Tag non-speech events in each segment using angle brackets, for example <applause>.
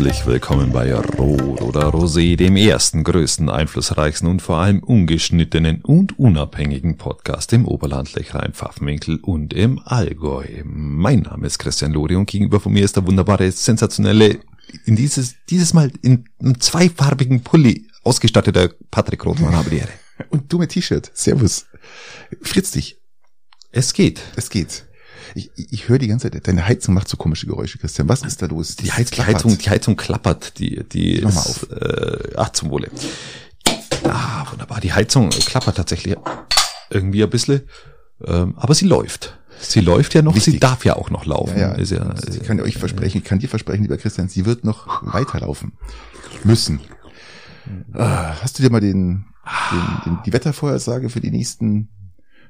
Herzlich willkommen bei Rot oder Rosé, dem ersten, größten, einflussreichsten und vor allem ungeschnittenen und unabhängigen Podcast im Oberland, Lechrein, Pfaffenwinkel und im Allgäu. Mein Name ist Christian Lori und gegenüber von mir ist der wunderbare, sensationelle, in dieses, dieses Mal in einem zweifarbigen Pulli ausgestatteter Patrick Rothmann habe die Ehre. Und du mit T-Shirt. Servus. Fritz dich. Es geht. Es geht. Ich, ich höre die ganze Zeit, deine Heizung macht so komische Geräusche, Christian. Was ist da los? Die, Heiz, die Heizung, die Heizung klappert, die, die mal ist, auf. Äh, ach, zum Wohle. Ah, wunderbar. Die Heizung klappert tatsächlich irgendwie ein bisschen, ähm, aber sie läuft. Sie läuft ja noch, sie Wichtig. darf ja auch noch laufen. Ja, ja. Ist ja, ich kann euch versprechen, ich kann dir versprechen, lieber Christian, sie wird noch weiterlaufen müssen. Ah, hast du dir mal den, den, den, die Wettervorhersage für die nächsten,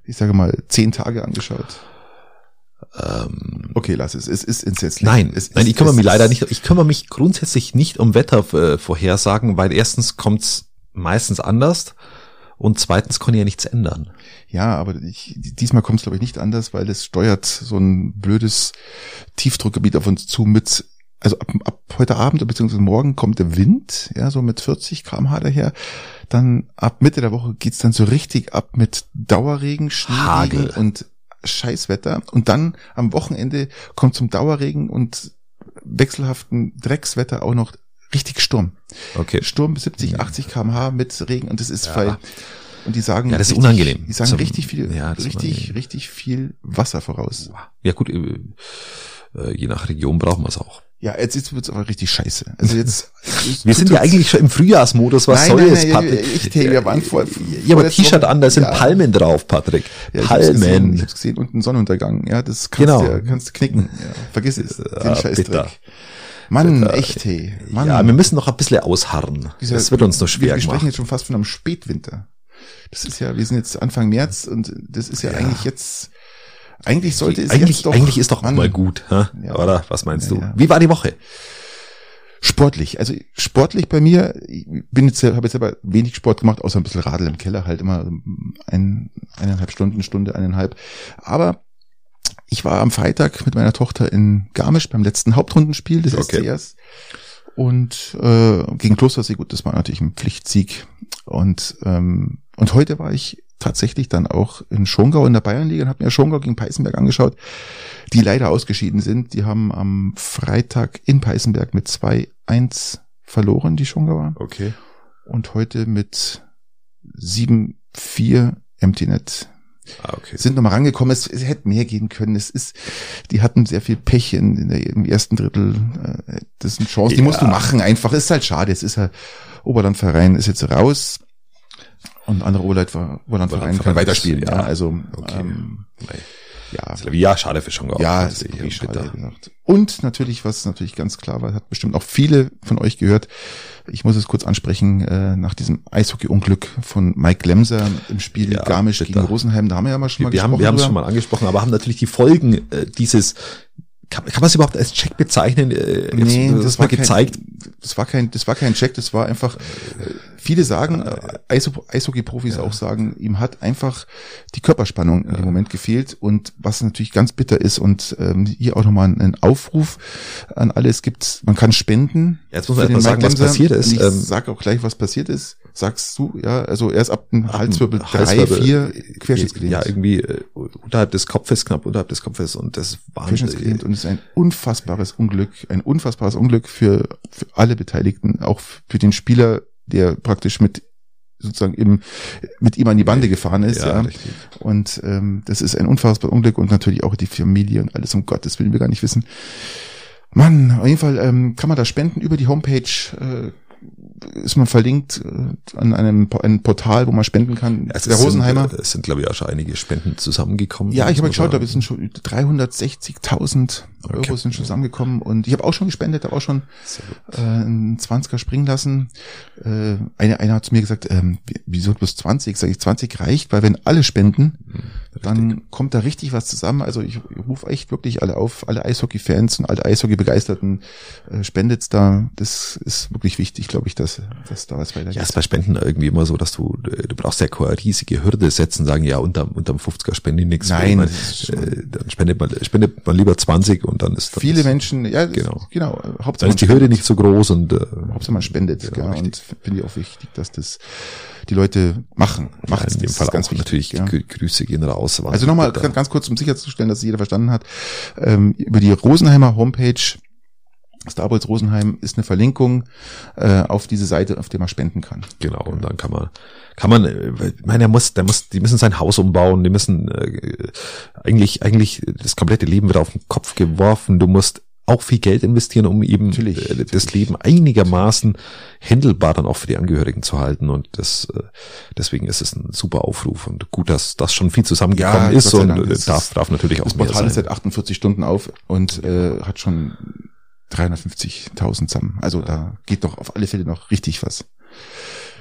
ich sage mal, zehn Tage angeschaut? Ähm, Okay, lass es. Es ist entsetzlich. Nein, es, nein, es- ich kümmere es mich leider nicht. Ich kümmere mich grundsätzlich nicht um Wettervorhersagen, weil erstens kommt's meistens anders und zweitens kann ich ja nichts ändern. Ja, aber ich, diesmal kommt es, glaube ich, nicht anders, weil es steuert so ein blödes Tiefdruckgebiet auf uns zu mit, also ab, ab heute Abend beziehungsweise morgen kommt der Wind, ja, so mit 40 kmh daher. Dann ab Mitte der Woche geht's dann so richtig ab mit Dauerregen, Schneeregen Hagel. und Scheißwetter. Und dann am Wochenende kommt zum Dauerregen und wechselhaften Dreckswetter auch noch richtig Sturm. Okay. Sturm bis 70, 80 kmh mit Regen und das ist Ja. weil und die sagen Ja, das ist richtig, unangenehm. Die sagen Zum- richtig viel, ja, richtig, richtig viel Wasser voraus. Ja gut, äh, äh, je nach Region brauchen wir es auch. Ja, jetzt, jetzt wird's aber richtig scheiße. Also jetzt. <laughs> Wir sind ja eigentlich schon im Frühjahrsmodus. Was Nein, soll nein, jetzt, nein, Patrick? echt, hey, wir waren vor- Ja, aber T-Shirt an, da sind Ja. Palmen drauf, Patrick. Ja, ich hab's gesehen, ich Palmen. hab's gesehen und ein Sonnenuntergang. Ja, das kannst Genau. du ja, kannst du knicken. Ja, vergiss es. Den Scheißdreck. bitter. Mann, Bitter. echt, hey. Mann. Ja, wir müssen noch ein bisschen ausharren. Dieser- das wird uns noch schwer wir sprechen jetzt schon fast von einem Spätwinter. Das ist ja, wir sind jetzt Anfang März und das ist ja, Ja. eigentlich jetzt, eigentlich sollte es eigentlich, jetzt doch, eigentlich ist doch Mann, mal gut, hä? Ja. oder? Was meinst Ja, du? ja. Wie war die Woche? Sportlich, also sportlich bei mir, ich bin jetzt, habe jetzt aber wenig Sport gemacht, außer ein bisschen Radl im Keller, halt immer ein, eineinhalb Stunden, Stunde, eineinhalb. Aber ich war am Freitag mit meiner Tochter in Garmisch beim letzten Hauptrundenspiel des Okay. SCRs und äh, gegen Klostersee, gut, das war natürlich ein Pflichtsieg. Und ähm, und heute war ich tatsächlich dann auch in Schongau in der Bayernliga und habe mir Schongau gegen Peißenberg angeschaut, die leider ausgeschieden sind. Die haben am Freitag in Peißenberg mit 2-1 verloren, die Schongauer. Okay. Und heute mit 7-4 MTNet Ah, okay. sind nochmal rangekommen. Es, es hätte mehr gehen können. Es ist, die hatten sehr viel Pech in, in der, im ersten Drittel. Äh, Das sind Chancen, die Ja. musst du machen einfach. Ist halt schade. Es ist halt, Oberlandverein ist jetzt raus. Und andere Oberlandverein kann weiterspielen. ist- Ja, ja. also, Okay. ähm, ja. Ja, schade für Schongau. Ja, Das ist wirklich bitter. schade gesagt. Und natürlich, was natürlich ganz klar war, hat bestimmt auch viele von euch gehört. Ich muss es kurz ansprechen, äh, nach diesem Eishockey-Unglück von Mike Lemser im Spiel Ja, Garmisch bitter. gegen Rosenheim. Da haben wir ja mal schon mal Wir, wir haben wir haben es schon mal angesprochen, aber haben natürlich die Folgen äh, dieses kann, kann man es überhaupt als Check bezeichnen? Äh, Nee, jetzt, das mal war kein- gezeigt. das war kein, das war kein Check, das war einfach, äh, viele sagen, äh, Eisho- Eishockey-Profis auch sagen, ihm hat einfach die Körperspannung in dem Moment gefehlt und was natürlich ganz bitter ist und ähm, hier auch nochmal ein, Aufruf an alle, es gibt, man kann spenden. Jetzt muss man für erst mal den sagen, was passiert ist. Ich Ähm, sag auch gleich, was passiert ist. Sagst du, ja, also er ist ab dem Halswirbel drei, vier äh, Querschnittsgelähmt. Ja, irgendwie äh, unterhalb des Kopfes, knapp unterhalb des Kopfes und das war Querschnittsgelähmt und es ist ein unfassbares Unglück, ein unfassbares Unglück für, für alle Beteiligten, auch für den Spieler, der praktisch mit sozusagen im, mit ihm an die Bande gefahren ist. ja, Ja, richtig. Und ähm, das ist ein unfassbares Unglück und natürlich auch die Familie und alles, um Gottes Willen, wir gar nicht wissen. Mann, auf jeden Fall ähm, kann man da spenden über die Homepage. Äh, ist man verlinkt äh, an einem ein Portal, wo man spenden kann. Es der Rosenheimer. Sind, äh, es sind, glaube ich, auch schon einige Spenden zusammengekommen. Ja, ich habe geschaut, man da sind schon 360.000 Euro Okay. sind schon zusammengekommen und ich habe auch schon gespendet, habe auch schon äh, einen 20er springen lassen. Äh, eine, einer hat zu mir gesagt, ähm, wie- wieso bloß 20? Sag ich, 20 reicht, weil wenn alle spenden, dann kommt da richtig was zusammen. Also ich, ich rufe echt wirklich alle auf, alle Eishockey-Fans und alle Eishockey-Begeisterten, äh, spendet's da. Das ist wirklich wichtig, glaube ich, dass, dass da was weitergeht. Ja, ist bei Spenden irgendwie immer so, dass du, äh, du brauchst ja keine riesige Hürde setzen, sagen, ja, unterm, unterm 50er spende ich nichts. Nein, Man, das äh, dann spendet man, spendet man lieber 20 und dann ist dann Viele das, Menschen, ja, Genau. genau. dann Hauptsache ist die Hürde nicht so groß und äh, Hauptsache man spendet, Ja, gell? richtig. und finde ich auch wichtig, dass das die Leute machen. ja, Macht's, in dem das Fall ganz auch wichtig, natürlich ja. Grü- Grüße gehen raus. Also nochmal ganz, ganz kurz, um sicherzustellen, dass es jeder verstanden hat. Ähm, über die Rosenheimer Homepage, Starbolz Rosenheim, ist eine Verlinkung äh, auf diese Seite, auf der man spenden kann. Genau, und dann kann man, kann man, äh, ich meine, er muss, der muss, die müssen sein Haus umbauen, die müssen äh, eigentlich, eigentlich das komplette Leben wird auf den Kopf geworfen. Du musst auch viel Geld investieren, um eben Natürlich, äh, das natürlich. Leben einigermaßen händelbar dann auch für die Angehörigen zu halten. Und das, äh, deswegen ist es ein super Aufruf und gut, dass das schon viel zusammengekommen Ja, ist und Dank, äh, darf, ist- darf natürlich auch Das mehr Portal ist sein. seit 48 Stunden auf und äh, hat schon 350.000 zusammen. Also da geht doch auf alle Fälle noch richtig was.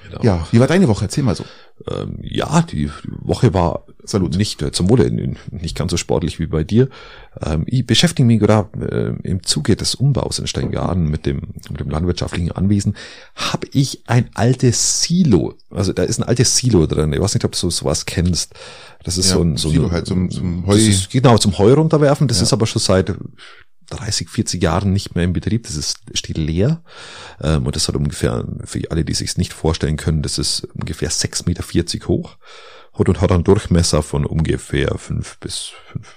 Genau. Ja, wie war deine Woche? Erzähl mal so. Ähm, ja, die Woche war Salut. nicht äh, zum Wohle nicht ganz so sportlich wie bei dir. Ähm, ich beschäftige mich gerade äh, im Zuge des Umbaus in Steingaden mit dem mit dem landwirtschaftlichen Anwesen. Habe ich ein altes Silo, also da ist ein altes Silo drin. Ich weiß nicht, ob du sowas kennst. Das ist Ja, so ein so Silo ein, halt zum- zum Heu- Ist, genau zum Heu runterwerfen. Das Ja. ist aber schon seit 30, 40 Jahren nicht mehr in Betrieb. Das ist, steht leer. Ähm, und das hat ungefähr, für alle, die sich nicht vorstellen können, das ist ungefähr 6,40 Meter hoch. Hat und hat einen Durchmesser von ungefähr 5 bis 5,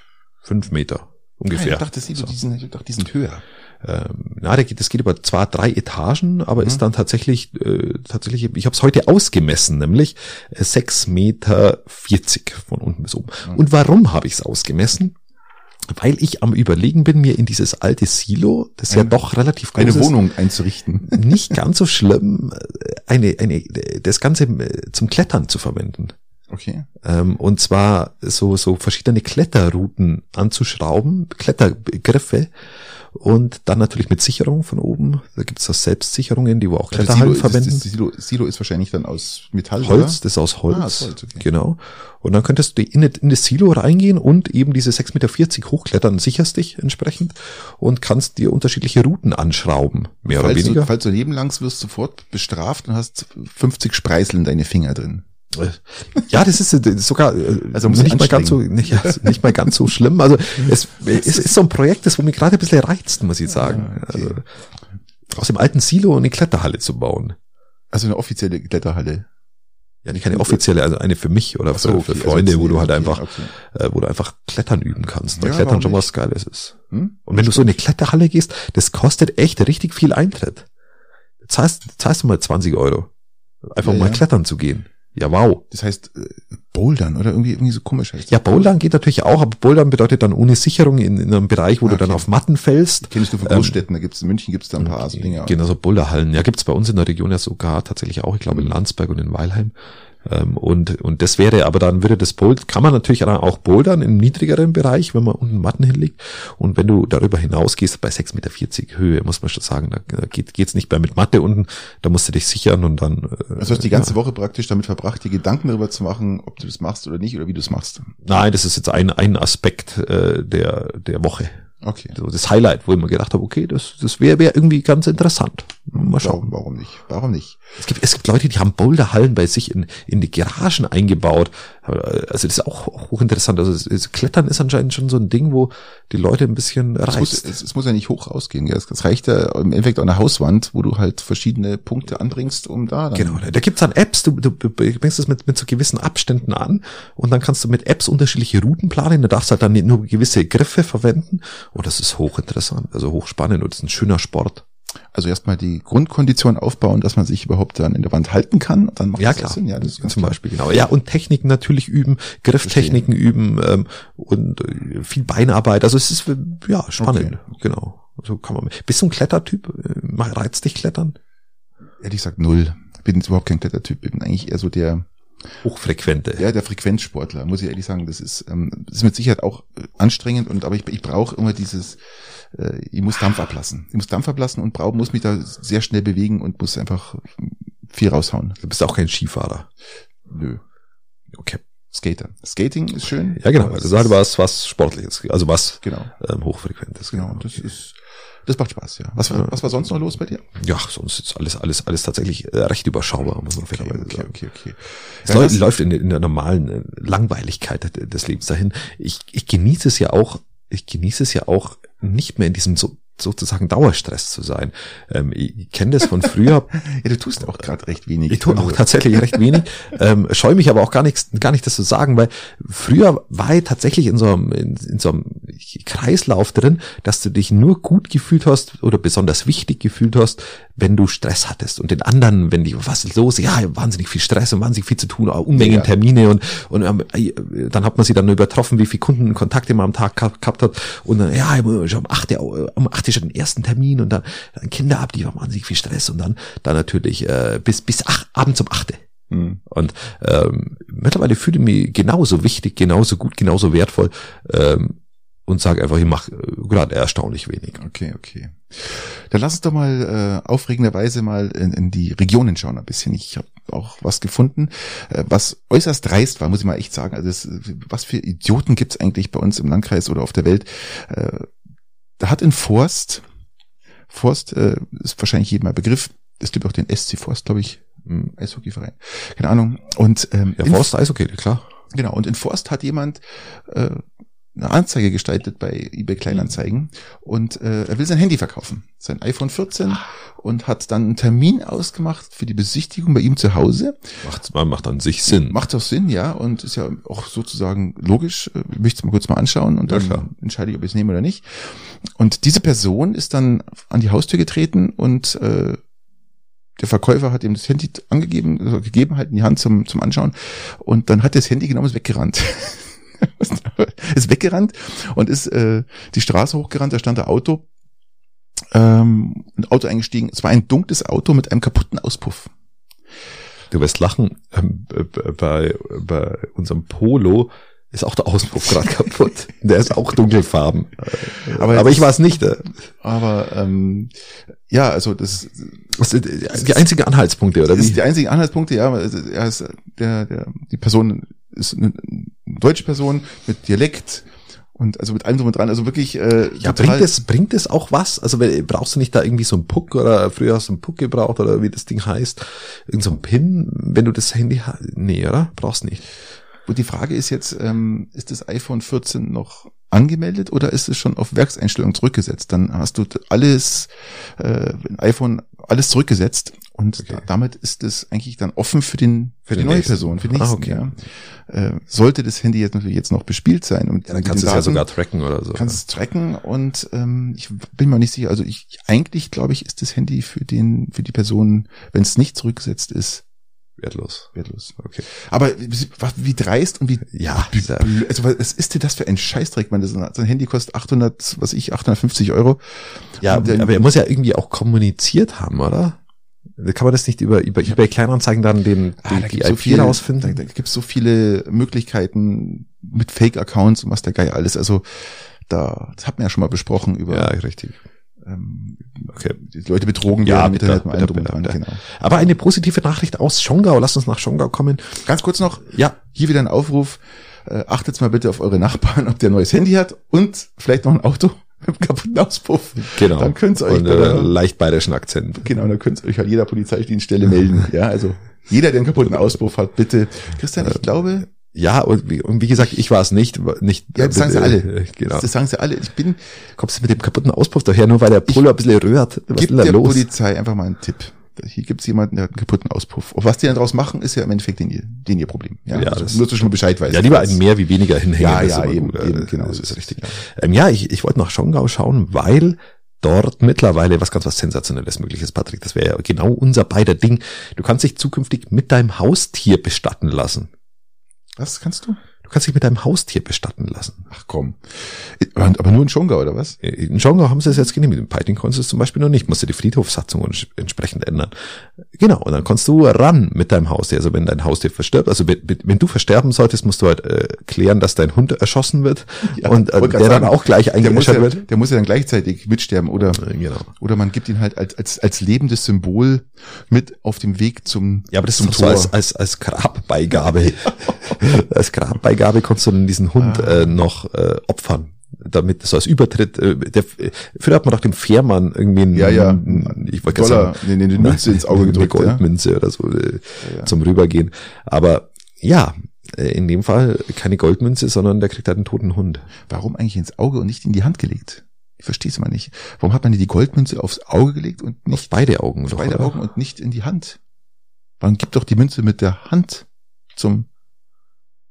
5 Meter. Ungefähr. ich dachte, Silo, die sind, ich dachte, die sind höher. Ähm, na, der geht, das geht über zwar drei Etagen, aber Mhm. ist dann tatsächlich, äh, tatsächlich, ich habe es heute ausgemessen, nämlich äh, 6,40 Meter von unten bis oben. Mhm. Und warum habe ich es ausgemessen? Weil ich am überlegen bin, mir in dieses alte Silo, das ja Eine- doch relativ groß Eine ist, Wohnung einzurichten. <laughs> nicht ganz so schlimm, äh, eine, eine, das Ganze äh, zum Klettern zu verwenden. Okay. Ähm, und zwar so, so verschiedene Kletterrouten anzuschrauben, Klettergriffe und dann natürlich mit Sicherung von oben. Da gibt es auch Selbstsicherungen, die wo auch Das Kletterhallen Silo, verwenden. Das, das Silo, Silo ist wahrscheinlich dann aus Metall, Holz, das ist aus Holz. Ah, aus Holz, okay. Genau. Und dann könntest du in, in das Silo reingehen und eben diese 6,40 Meter hochklettern, sicherst dich entsprechend und kannst dir unterschiedliche Routen anschrauben, mehr oder? oder Falls weniger. du, falls du Leben lang wirst du sofort bestraft und hast 50 Spreißel in deine Finger drin. Ja, das ist sogar äh, Also nicht mal ganz so nicht, ja, nicht mal ganz so schlimm. Also es, es ist so ein Projekt, das wo mich gerade ein bisschen reizt, muss ich sagen. Okay. Also, aus dem alten Silo eine Kletterhalle zu bauen. Also eine offizielle Kletterhalle. Ja, nicht keine offizielle, also eine für mich oder so, für, okay, für Freunde, also wo du halt einfach, okay. äh, wo du einfach Klettern üben kannst. Weil Ja, Klettern schon was Geiles ist. Hm? Und wenn du so in eine Kletterhalle gehst, das kostet echt richtig viel Eintritt. Zahlst, zahlst du mal 20 Euro. Einfach Ja, mal ja. klettern zu gehen. Ja, wow. Das heißt äh, Bouldern oder irgendwie irgendwie so komisch heißt das. Ja, Bouldern geht natürlich auch, aber Bouldern bedeutet dann ohne Sicherung in, in einem Bereich, wo du Okay. dann auf Matten fällst. Kenn ich nur von Ähm, Großstädten, da gibt's in München gibt's da ein paar so Dinge. Genau, so Boulderhallen. Ja, gibt's bei uns in der Region ja sogar tatsächlich auch, ich glaube in Mhm. Landsberg und in Weilheim. Ähm, und, und das wäre, aber dann würde das Bold, kann man natürlich dann auch bouldern im niedrigeren Bereich, wenn man unten Matten hinlegt. Und wenn du darüber hinausgehst, bei 6,40 Meter Höhe, muss man schon sagen, da geht, geht's nicht mehr mit Matte unten, da musst du dich sichern und dann. Äh, Also hast die ganze Woche praktisch damit verbracht, dir Gedanken darüber zu machen, ob du das machst oder nicht oder wie du es machst. Nein, das ist jetzt ein, ein Aspekt äh, der, der Woche. Okay. So das Highlight, wo ich mir gedacht habe, okay, das, das wäre wär irgendwie ganz interessant. Mal schauen. Warum, warum nicht? Warum nicht? Es gibt, es gibt Leute, die haben Boulderhallen bei sich in, in die Garagen eingebaut. Also das ist auch, auch hochinteressant. Also es, es, Klettern ist anscheinend schon so ein Ding, wo die Leute ein bisschen Es muss, es, es muss ja nicht hoch ausgehen. Gell? Es, reicht ja im Endeffekt auch eine Hauswand, wo du halt verschiedene Punkte anbringst, um da dann. Genau, da gibt's dann Apps, du, du, bringst es mit, mit so gewissen Abständen an und dann kannst du mit Apps unterschiedliche Routen planen, du darfst halt dann nur gewisse Griffe verwenden und das ist hochinteressant, also hochspannend und das ist ein schöner Sport. Also erstmal die Grundkondition aufbauen, dass man sich überhaupt dann in der Wand halten kann. Dann macht Ja das klar, Sinn. Ja, das ist ganz zum klar. Beispiel genau. Ja und Techniken natürlich üben, Grifftechniken üben ähm, und äh, viel Beinarbeit. Also es ist äh, ja spannend, genau. So kann man. Bist du ein Klettertyp? Äh, Reizt dich Klettern? Ehrlich gesagt null. Bin jetzt überhaupt kein Klettertyp. Bin eigentlich eher so der, Hochfrequente. ja, der Frequenzsportler. Muss ich ehrlich sagen. Das ist, ähm, das ist mit Sicherheit auch äh, anstrengend und aber ich, ich brauche immer dieses, äh, ich muss Dampf ablassen. Ich muss Dampf ablassen und brauche, muss mich da sehr schnell bewegen und muss einfach viel raushauen. Du bist auch kein Skifahrer. Nö. Okay. Skater. Skating ist schön. Ja genau. Also es sag was was sportliches, also was Genau. ähm, hochfrequentes. Genau. Das ist, das macht Spaß, ja. Was, war- was war sonst noch los bei dir? Ja, sonst ist alles alles alles tatsächlich äh, recht überschaubar, muss man fairerweise okay, sagen. okay, okay. Es Ja, läu- das- läuft in, in der normalen äh, Langweiligkeit de- des Lebens dahin. Ich, ich genieße es ja auch, ich genieße es ja auch, nicht mehr in diesem so sozusagen Dauerstress zu sein. Ähm, ich ich kenne das von früher. <laughs> ja, du tust auch gerade recht wenig. Ich tue auch tatsächlich recht wenig, ähm, scheue mich aber auch gar nichts, gar nicht das zu sagen, weil früher war ich tatsächlich in so einem, in, in so einem Kreislauf drin, dass du dich nur gut gefühlt hast oder besonders wichtig gefühlt hast, wenn du Stress hattest und den anderen, wenn die, was ist los? Ja, wahnsinnig viel Stress und wahnsinnig viel zu tun, Unmengen Ja. Termine und, und ähm, äh, dann hat man sie dann übertroffen, wie viele Kundenkontakte man am Tag geha- gehabt hat und dann, ja, schon um 8 Uhr, um 8 Uhr schon den ersten Termin und dann, dann Kinder ab, die haben wahnsinnig viel Stress und dann, dann natürlich äh, bis, bis ach, abends um 8 Uhr. Hm. Und ähm, mittlerweile fühle ich mich genauso wichtig, genauso gut, genauso wertvoll ähm, und sage einfach, ich mache gerade erstaunlich wenig. Okay, okay. Dann lass uns doch mal äh, aufregenderweise mal in, in die Regionen schauen ein bisschen. Ich habe auch was gefunden, äh, was äußerst dreist war, muss ich mal echt sagen. Also das, was für Idioten gibt's eigentlich bei uns im Landkreis oder auf der Welt? Äh, da hat in Forst, Forst äh, ist wahrscheinlich jedem ein Begriff, es gibt auch den SC Forst, glaube ich, im Eishockeyverein, keine Ahnung. Und ähm, Ja, Forst, Eishockey, klar. Genau, und in Forst hat jemand äh, eine Anzeige gestaltet bei eBay Kleinanzeigen und äh, er will sein Handy verkaufen, sein iPhone 14 und hat dann einen Termin ausgemacht für die Besichtigung bei ihm zu Hause. Macht, macht an sich Sinn. Macht doch Sinn, ja, und ist ja auch sozusagen logisch. Äh, Ich möchte es mal kurz mal anschauen und Ja, dann klar. entscheide ich, ob ich es nehme oder nicht. Und diese Person ist dann an die Haustür getreten und äh, der Verkäufer hat ihm das Handy angegeben, also gegeben halt in die Hand zum, zum Anschauen und dann hat er das Handy genommen und ist weggerannt. <laughs> <laughs> ist weggerannt und ist äh, die Straße hochgerannt, da stand ein Auto, ähm, ein Auto eingestiegen. Es war ein dunkles Auto mit einem kaputten Auspuff. Du wirst lachen, ähm, bei, bei unserem Polo ist auch der Auspuff gerade <laughs> kaputt. Der ist auch dunkelfarben. Aber Aber, ich war es nicht. äh. Aber ähm, ja, also das, Das sind die einzigen Anhaltspunkte, oder das ist wie? die einzigen Anhaltspunkte, ja, er ist der, der, die Person ist eine deutsche Person mit Dialekt und also mit allem drum und dran, also wirklich äh, Ja, bringt es, bringt es auch was? Also weil- brauchst du nicht da irgendwie so einen Puck oder früher hast du einen Puck gebraucht oder wie das Ding heißt? Irgend so ein Pin, wenn du das Handy hast? Nee, oder? Brauchst nicht. Und die Frage ist jetzt, ähm, ist das iPhone 14 noch angemeldet oder ist es schon auf Werkseinstellung zurückgesetzt? Dann hast du alles, äh, iPhone alles zurückgesetzt und Okay. da, damit ist es eigentlich dann offen für den für, Für die neue nächsten. Person, für den Ah, nächsten. okay. ja. äh, sollte das Handy jetzt natürlich jetzt noch bespielt sein und Ja, dann kannst du es ja sogar tracken oder so. kannst es tracken und ähm, ich bin mir nicht sicher. Also ich eigentlich glaube ich, ist das Handy für den für die Person, wenn es nicht zurückgesetzt ist, wertlos. wertlos. Okay. Aber wie, dreist und wie Ja, also was ist denn das für ein Scheißdreck? Man, das so ein Handy kostet 800, was ich 850 Euro. Ja, Und aber er muss ja irgendwie auch kommuniziert haben, oder? Kann man das nicht über, über eBay Kleinanzeigen dann den, Ah, da die, gibt's so IP viele, da, rausfinden? da gibt's so viele Möglichkeiten mit Fake-Accounts und was der Geil alles. Also da, das hat man ja schon mal besprochen über ja, richtig. Ähm, Okay. die Leute betrogen Ja, werden bitte, allem bitte, dran. bitte. Genau. Aber eine positive Nachricht aus Schongau. Lass uns nach Schongau kommen. Ganz kurz noch, Ja, hier wieder ein Aufruf. Äh, achtet mal bitte auf eure Nachbarn, ob der ein neues Handy hat und vielleicht noch ein Auto mit einem kaputten Auspuff. genau. Dann könnt ihr euch Und bei äh, der- leicht bayerischen Akzent. Genau, dann könnt ihr euch an jeder Polizeidienststelle melden. <laughs> Ja, also jeder, der einen kaputten Auspuff hat, bitte. Christian, ich glaube, Ja, und wie, und wie gesagt, ich war es nicht, nicht. ja, das sagen sie äh, alle. äh, <laughs> Genau. Das sagen sie alle. Ich bin, Kommst du mit dem kaputten Auspuff daher, nur weil der Pullo ein bisschen rührt? Was gib ist denn da der los? Polizei einfach mal einen Tipp. Hier gibt's jemanden, der hat einen kaputten Auspuff. Und was die dann draus machen, ist ja im Endeffekt den, ihr- den ihr Problem. Ja, Ja, also, das- nur dass du schon Bescheid weißt. Ja, lieber ein mehr wie weniger hinhängen. Ja, ja, eben, gut. eben, genau, Das ist richtig. ja. Ähm, ja, ich, ich wollte nach Schongau schauen, weil dort mittlerweile was ganz was Sensationelles möglich ist, Patrick. Das wäre ja genau unser beider Ding. Du kannst dich zukünftig mit deinem Haustier bestatten lassen. Was kannst du? Du kannst dich mit deinem Haustier bestatten lassen. Ach komm. Aber nur in Schongau, oder was? In Schongau haben sie es jetzt genehmigt. In Peiting konntest du es zum Beispiel noch nicht. Musst du die Friedhofssatzung ents- entsprechend ändern. Genau. Und dann kannst du ran mit deinem Haustier. Also wenn dein Haustier verstirbt, also wenn, du versterben solltest, musst du halt äh, klären, dass dein Hund erschossen wird Ja, und äh, der dann auch gleich eingeäschert ja, wird. der muss ja dann gleichzeitig mitsterben oder, Äh, Genau. oder man gibt ihn halt als, als, als lebendes Symbol mit auf dem Weg zum, Ja, aber das zum ist so als, als, als Grabbeigabe. <laughs> als Grabbeigabe kannst du dann diesen Hund Ah. äh, noch äh, opfern. Damit so als Übertritt, äh, der, früher hat man doch dem Fährmann irgendwie einen, Ja, ja. ich wollte Dollar, nee, eine sagen, Münze ins Auge eine gedrückt, ja. Goldmünze oder so äh, ja. zum Rübergehen. Aber ja, äh, in dem Fall keine Goldmünze, sondern der kriegt halt einen toten Hund. Warum eigentlich ins Auge und nicht in die Hand gelegt? Ich verstehe es mal nicht. Warum hat man die Goldmünze aufs Auge gelegt und nicht auf beide Augen? Auf doch, beide oder? Augen und nicht in die Hand. Man gibt doch die Münze mit der Hand zum.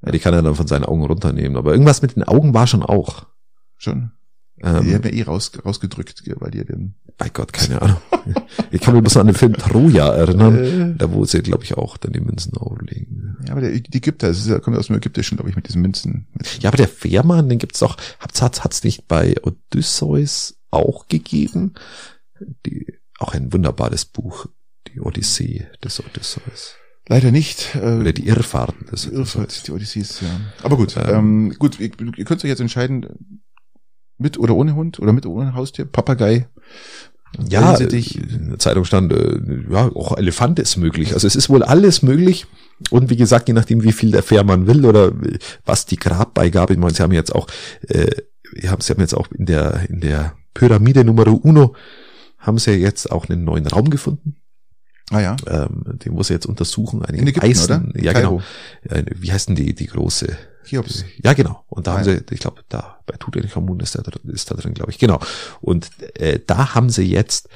Ja, die kann er dann von seinen Augen runternehmen. Aber irgendwas mit den Augen war schon auch. Schon. Ähm, die haben ja eh raus, rausgedrückt, weil die den. Bei Gott, keine Ahnung. <laughs> ich kann mich bloß an den Film Troja erinnern, äh, da wo sie, glaube ich, auch dann die Münzen auflegen. Ja, aber der die Ägypter, das ist, ja, kommt aus dem Ägyptischen, glaube ich, mit diesen Münzen. Ja, aber der Fährmann, den gibt's auch, hat's, hat's, hat's nicht bei Odysseus auch gegeben? Die, auch ein wunderbares Buch, die Odyssee des Odysseus. Leider nicht. Äh, Oder die Irrfahrten des Irrfahrt, die Odyssees, ja. Aber gut, ähm, ähm, gut, ihr, ihr könnt euch jetzt entscheiden, mit oder ohne Hund oder mit oder ohne Haustier, Papagei. Ja, in der Zeitung stand, äh, ja, auch Elefant ist möglich. Also es ist wohl alles möglich. Und wie gesagt, je nachdem, wie viel der Fährmann will oder was die Grabbeigabe, ich meine, sie haben jetzt auch, äh, sie haben jetzt auch in der, in der Pyramide Numero Uno, haben sie jetzt auch einen neuen Raum gefunden. Ah ja. Ähm, den muss er jetzt untersuchen. Einen In Ägypten, Eisen, oder? Ja, Kairo. genau. Wie heißt denn die, die große? Cheops. Ja, genau. Und da ah, haben sie, ich glaube, da bei Tutanchamun ist da, ist da drin, glaube ich. Genau. Und äh, da haben sie jetzt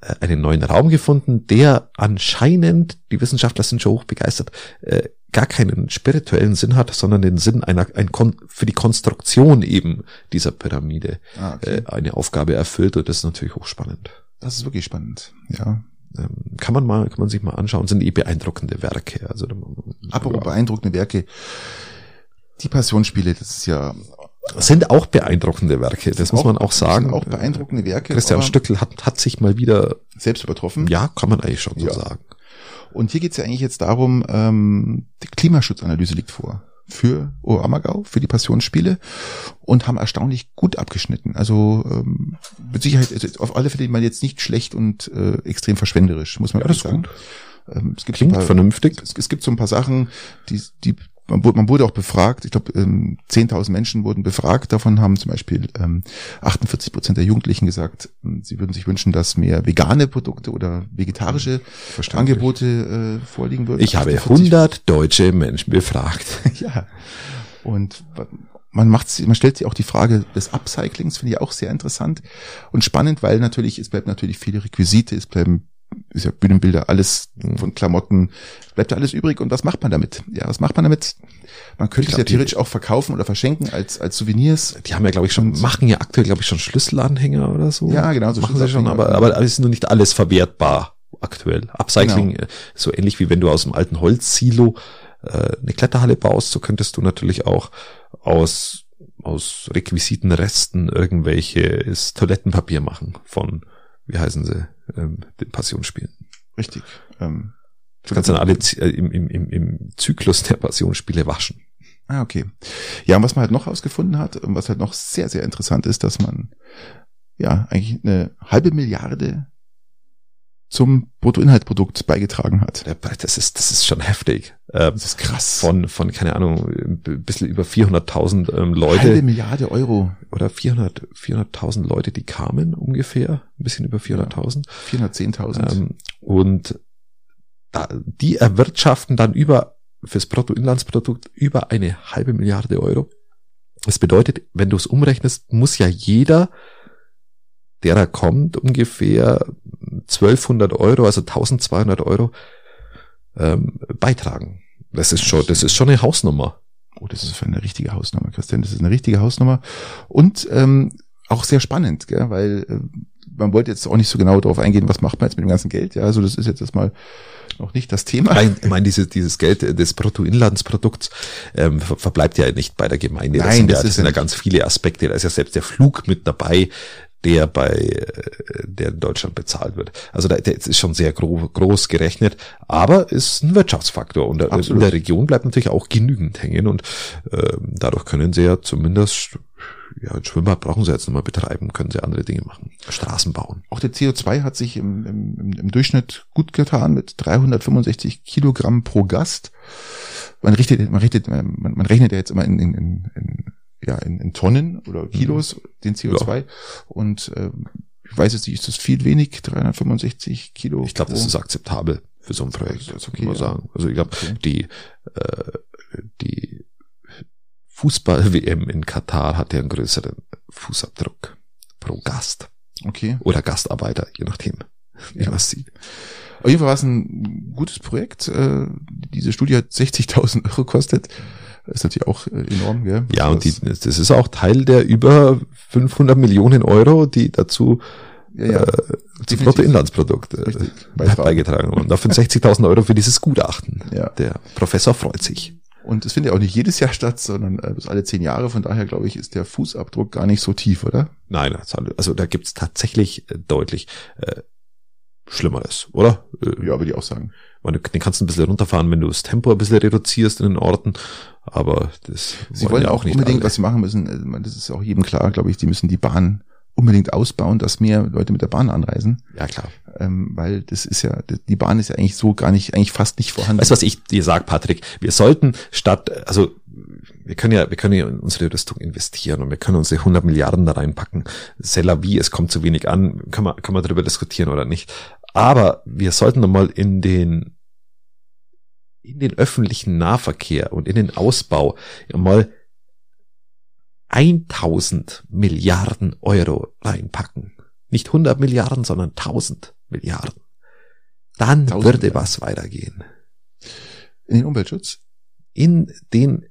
äh, einen neuen Raum gefunden, der anscheinend, die Wissenschaftler sind schon hoch begeistert, äh, gar keinen spirituellen Sinn hat, sondern den Sinn einer ein Kon für die Konstruktion eben dieser Pyramide ah, okay. äh, eine Aufgabe erfüllt und das ist natürlich hochspannend. Das ist wirklich spannend, ja. Ähm, kann man mal, kann man sich mal anschauen, sind eh beeindruckende Werke. Also, Apropos ja. beeindruckende Werke. Die Passionsspiele, das ist ja sind auch beeindruckende Werke, das, muss auch, man auch sagen. Sind auch beeindruckende Werke. Christian Stückel hat, hat sich mal wieder selbst übertroffen. Ja, kann man eigentlich schon so ja. sagen. Und hier geht's ja eigentlich jetzt darum, ähm, die Klimaschutzanalyse liegt vor für Oamagau, für die Passionsspiele und haben erstaunlich gut abgeschnitten. Also ähm, mit Sicherheit, also auf alle Fälle mal jetzt nicht schlecht und äh, extrem verschwenderisch, muss man ja, das sagen. Gut. Ähm, es gibt Klingt paar, vernünftig. Es, es, gibt so ein paar Sachen, die, die man wurde, man wurde auch befragt, ich glaube, ähm, 10.000 Menschen wurden befragt, davon haben zum Beispiel ähm, 48 Prozent der Jugendlichen gesagt, ähm, sie würden sich wünschen, dass mehr vegane Produkte oder vegetarische Angebote äh, vorliegen würden. Ich habe 100 deutsche Menschen befragt. <laughs> ja, und man macht man stellt sich auch die Frage des Upcyclings, finde ich auch sehr interessant. Und spannend, weil natürlich, es bleibt natürlich viele Requisite, es bleiben ist ja Bühnenbilder, alles von Klamotten, bleibt ja alles übrig. Und was macht man damit? Ja, was macht man damit? Man könnte glaub, es ja theoretisch auch verkaufen oder verschenken als, als Souvenirs. Die haben ja, glaube ich, schon, machen ja aktuell, glaube ich, schon Schlüsselanhänger oder so. Ja, genau. So machen sie schon, aber, aber es ist nur nicht alles verwertbar aktuell. Upcycling, genau. so ähnlich wie wenn du aus dem alten Holzsilo äh, eine Kletterhalle baust, so könntest du natürlich auch aus aus Requisitenresten irgendwelche ist Toilettenpapier machen von wie heißen sie, ähm, den Passionsspielen. Richtig. Ähm, du kannst dann alle äh, im, im, im, im Zyklus der Passionsspiele waschen. Ah, okay. Ja, und was man halt noch herausgefunden hat, und was halt noch sehr, sehr interessant ist, dass man ja eigentlich eine halbe Milliarde zum Bruttoinhaltsprodukt beigetragen hat. Das ist, das ist schon heftig. Ähm, das ist krass. Von, von, keine Ahnung, ein bisschen über 400.000 ähm, Leute. Halbe Milliarde Euro. Oder 400, 400.000 Leute, die kamen ungefähr. Ein bisschen über 400.000. Ja, 410.000. Ähm, und da, die erwirtschaften dann über, fürs Bruttoinlandsprodukt über eine halbe Milliarde Euro. Das bedeutet, wenn du es umrechnest, muss ja jeder derer kommt, ungefähr 1200 Euro, also 1200 Euro ähm, beitragen. Das ist schon, das ist schon eine Hausnummer. Oh, das ist eine richtige Hausnummer, Christian. Das ist eine richtige Hausnummer und ähm, auch sehr spannend, gell? weil äh, man wollte jetzt auch nicht so genau darauf eingehen, was macht man jetzt mit dem ganzen Geld. Ja, also das ist jetzt erstmal noch nicht das Thema. Nein, ich meine, dieses, dieses Geld des Bruttoinlandsprodukts ähm, ver verbleibt ja nicht bei der Gemeinde. Nein, das sind, das ja, das sind ja ganz viele Aspekte. Da ist ja selbst der Flug mit dabei der bei äh, der in Deutschland bezahlt wird. Also da, der ist schon sehr gro groß gerechnet, aber ist ein Wirtschaftsfaktor und Absolut. in der Region bleibt natürlich auch genügend hängen und äh, dadurch können sie ja zumindest ja, ein Schwimmbad brauchen sie jetzt nochmal betreiben, können sie andere Dinge machen. Straßen bauen. Auch der CO2 hat sich im, im, im Durchschnitt gut getan mit 365 Kilogramm pro Gast. Man richtet, man richtet, man, man rechnet ja jetzt immer in, in, in ja, in, in Tonnen oder Kilos, mhm. den CO2. Ja. Und äh, ich weiß jetzt nicht, ist das viel wenig, 365 Kilo? Ich glaube, das ist akzeptabel für so ein Projekt, das okay, muss man ja. sagen. Also ich glaube, okay. die, äh, die Fußball-WM in Katar hat ja einen größeren Fußabdruck. pro Gast. Okay. Oder Gastarbeiter, je nachdem, wie Ja. man es sieht. Auf jeden Fall war es ein gutes Projekt. Äh, Diese Studie hat 60.000 Euro gekostet. Das ist natürlich auch äh, enorm, gell? Ja, und die, Das- ist auch Teil der über 500 Millionen Euro, die dazu ja, ja. äh, zum. Bruttoinlandsprodukt äh, beigetragen wurden. Und dafür 60.000 Euro für dieses Gutachten. Ja. Der Professor freut sich. Und es findet ja auch nicht jedes Jahr statt, sondern äh, bis alle zehn Jahre. Von daher, glaube ich, ist der Fußabdruck gar nicht so tief, oder? Nein, also da gibt's tatsächlich äh, deutlich äh, Schlimmeres, oder? Äh, Ja, würde ich auch sagen. Man, den kannst du ein bisschen runterfahren, wenn du das Tempo ein bisschen reduzierst in den Orten, aber das Sie wollen ja auch unbedingt, alle. was sie machen müssen, äh, das ist auch jedem klar, glaube ich, die müssen die Bahn unbedingt ausbauen, dass mehr Leute mit der Bahn anreisen, Ja, klar. ähm, weil das ist ja, die Bahn ist ja eigentlich so gar nicht, eigentlich fast nicht vorhanden. Weißt du, was ich dir sag, Patrick? Wir sollten statt, also wir können ja, wir können ja in unsere Rüstung investieren und wir können unsere 100 Milliarden da reinpacken. C'est la vie, es kommt zu wenig an, kann man, kann man darüber diskutieren oder nicht. Aber wir sollten nochmal in den, in den öffentlichen Nahverkehr und in den Ausbau mal 1000 Milliarden Euro reinpacken. Nicht 100 Milliarden, sondern 1000 Milliarden. Dann 1000 würde Milliarden. was weitergehen in den Umweltschutz. in den,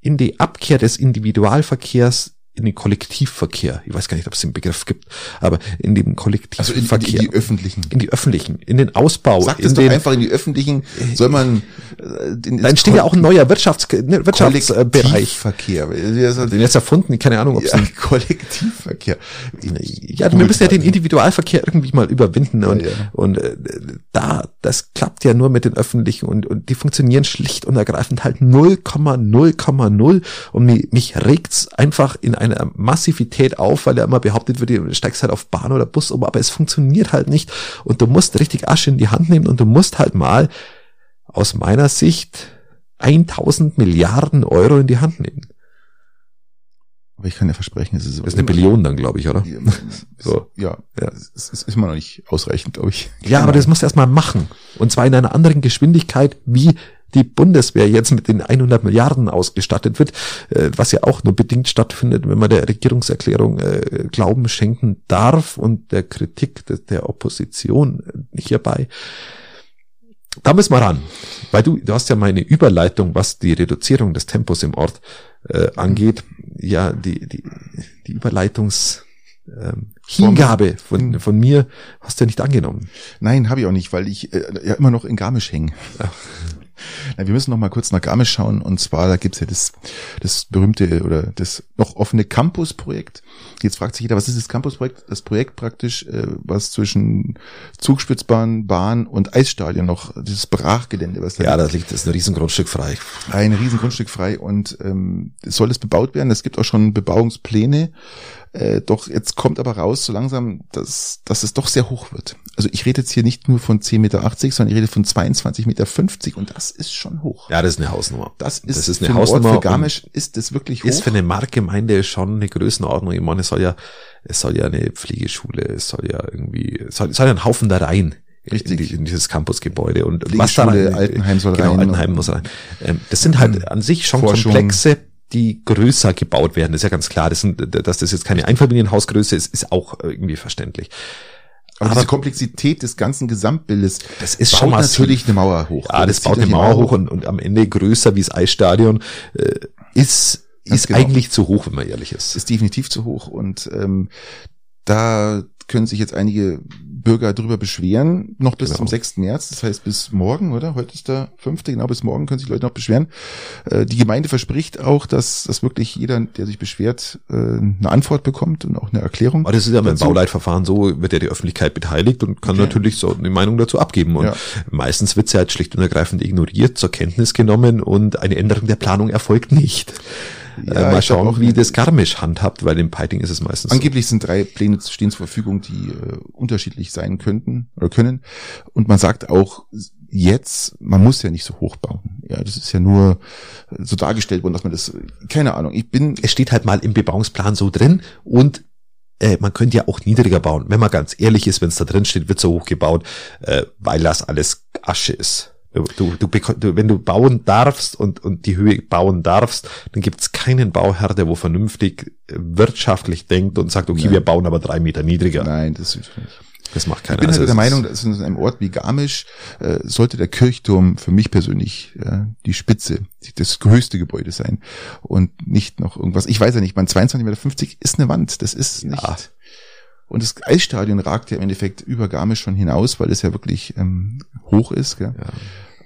in die Abkehr des Individualverkehrs in den Kollektivverkehr. Ich weiß gar nicht, ob es den Begriff gibt, aber in den Also in, in, Kollektivverkehr. die öffentlichen. in die öffentlichen, in den Ausbau, Sagt in es doch den, einfach in die öffentlichen, soll man äh, den, da entsteht ja auch ein neuer Wirtschafts, ne, Wirtschaftsbereich. Kollektivverkehr. Den jetzt erfunden, keine Ahnung, ob es Ja, Kollektivverkehr. Ja, wir müssen ja den Individualverkehr irgendwie mal überwinden und, ja. und äh, da, das klappt ja nur mit den öffentlichen und, und die funktionieren schlicht und ergreifend halt 0,0,0 und mich, mich regt's einfach in einer Massivität auf, weil ja immer behauptet wird, du steigst halt auf Bahn oder Bus um, aber es funktioniert halt nicht und du musst richtig Asche in die Hand nehmen und du musst halt mal aus meiner Sicht 1000 Milliarden Euro in die Hand nehmen. Aber ich kann ja versprechen, es ist, Das ist eine Billion dann, glaube ich, oder? <laughs> so. Ja, Ja. Es, ist immer noch nicht ausreichend, glaube ich. Ja, aber das musst du erstmal machen. Und zwar in einer anderen Geschwindigkeit, wie die Bundeswehr jetzt mit den 100 Milliarden ausgestattet wird, äh, was ja auch nur bedingt stattfindet, wenn man der Regierungserklärung äh, Glauben schenken darf und der Kritik de- der Opposition äh, hierbei. Da müssen wir ran. Weil du, du hast ja meine Überleitung, was die Reduzierung des Tempos im Ort äh, angeht, ja, die, die, die Überleitungs, ähm, Hingabe von, von mir hast du ja nicht angenommen. Nein, habe ich auch nicht, weil ich äh, ja immer noch in Garmisch hänge. Na, wir müssen noch mal kurz nach Garmisch schauen. Und zwar, da gibt's ja das, das berühmte oder das noch offene Campus-Projekt. Jetzt fragt sich jeder, was ist das Campus-Projekt? Das Projekt praktisch, äh, was zwischen Zugspitzbahn, Bahn und Eisstadion noch, dieses Brachgelände, was da Ja, liegt. da liegt das ein Riesengrundstück frei. ein riesen Grundstück frei und ähm, soll es bebaut werden. Es gibt auch schon Bebauungspläne. Äh, doch jetzt kommt aber raus so langsam, dass, dass es doch sehr hoch wird. Also ich rede jetzt hier nicht nur von 10,80 Meter, sondern ich rede von 22,50 Meter und das ist schon hoch. Ja, das ist eine Hausnummer. Das ist, das ist eine für einen Ort Hausnummer für Garmisch ist das wirklich hoch. Ist für eine Marktgemeinde schon eine Größenordnung. Ich meine, es soll ja, es soll ja eine Pflegeschule, es soll ja irgendwie, es soll, es soll ja ein Haufen da rein. Richtig. In, die, in dieses Campusgebäude und Pflegeschule, Altenheim soll genau, rein. Altenheim muss rein. Ähm, das sind halt an sich schon Forschung. Komplexe, die größer gebaut werden. Das ist ja ganz klar. Das sind, dass das jetzt keine Einfamilienhausgröße ist, ist auch irgendwie verständlich. aber, aber- diese Komplexität des ganzen Gesamtbildes Das ist baut schon massiv. natürlich eine Mauer hoch. Ja, das zieht baut eine die Mauer hoch und, und am Ende größer wie das Eisstadion äh, ist, ist genau. eigentlich zu hoch, wenn man ehrlich ist. ist definitiv zu hoch und ähm, da können sich jetzt einige Bürger drüber beschweren, noch bis Genau. zum 6. März, das heißt bis morgen, oder? Heute ist der 5. genau, bis morgen können sich Leute noch beschweren. Äh, die Gemeinde verspricht auch, dass, dass wirklich jeder, der sich beschwert, äh, eine Antwort bekommt und auch eine Erklärung. Aber das ist ja beim. Bauleitverfahren so, wird ja die Öffentlichkeit beteiligt und kann Okay. natürlich so eine Meinung dazu abgeben. Und Ja. meistens wird sie halt schlicht und ergreifend ignoriert, zur Kenntnis genommen und eine Änderung der Planung erfolgt nicht. Ja, äh, mal schauen, auch, wie das Garmisch handhabt, weil im Piting ist es meistens so. Angeblich sind drei Pläne stehen zur Verfügung, die äh, unterschiedlich sein könnten oder können. Und man sagt auch jetzt, man muss ja nicht so hoch bauen. Ja, das ist ja nur äh, so dargestellt worden, dass man das, keine Ahnung, ich bin, es steht halt mal im Bebauungsplan so drin und äh, man könnte ja auch niedriger bauen. Wenn man ganz ehrlich ist, wenn es da drin steht, wird so hoch gebaut, äh, weil das alles Asche ist. Du, du, du, wenn du bauen darfst und, und die Höhe bauen darfst, dann gibt es keinen Bauherr, der wo vernünftig äh, wirtschaftlich denkt und sagt, okay, ja. wir bauen aber drei Meter niedriger. Nein, das ist nicht. Das macht keiner. Ich bin also der Meinung, dass in einem Ort wie Garmisch äh, sollte der Kirchturm für mich persönlich äh, die Spitze, das größte Gebäude sein und nicht noch irgendwas. Ich weiß ja nicht, man 22,50 Meter ist eine Wand, das ist ja. nicht. Und das Eisstadion ragt ja im Endeffekt über Garmisch schon hinaus, weil es ja wirklich ähm, hoch ist. Gell? Ja.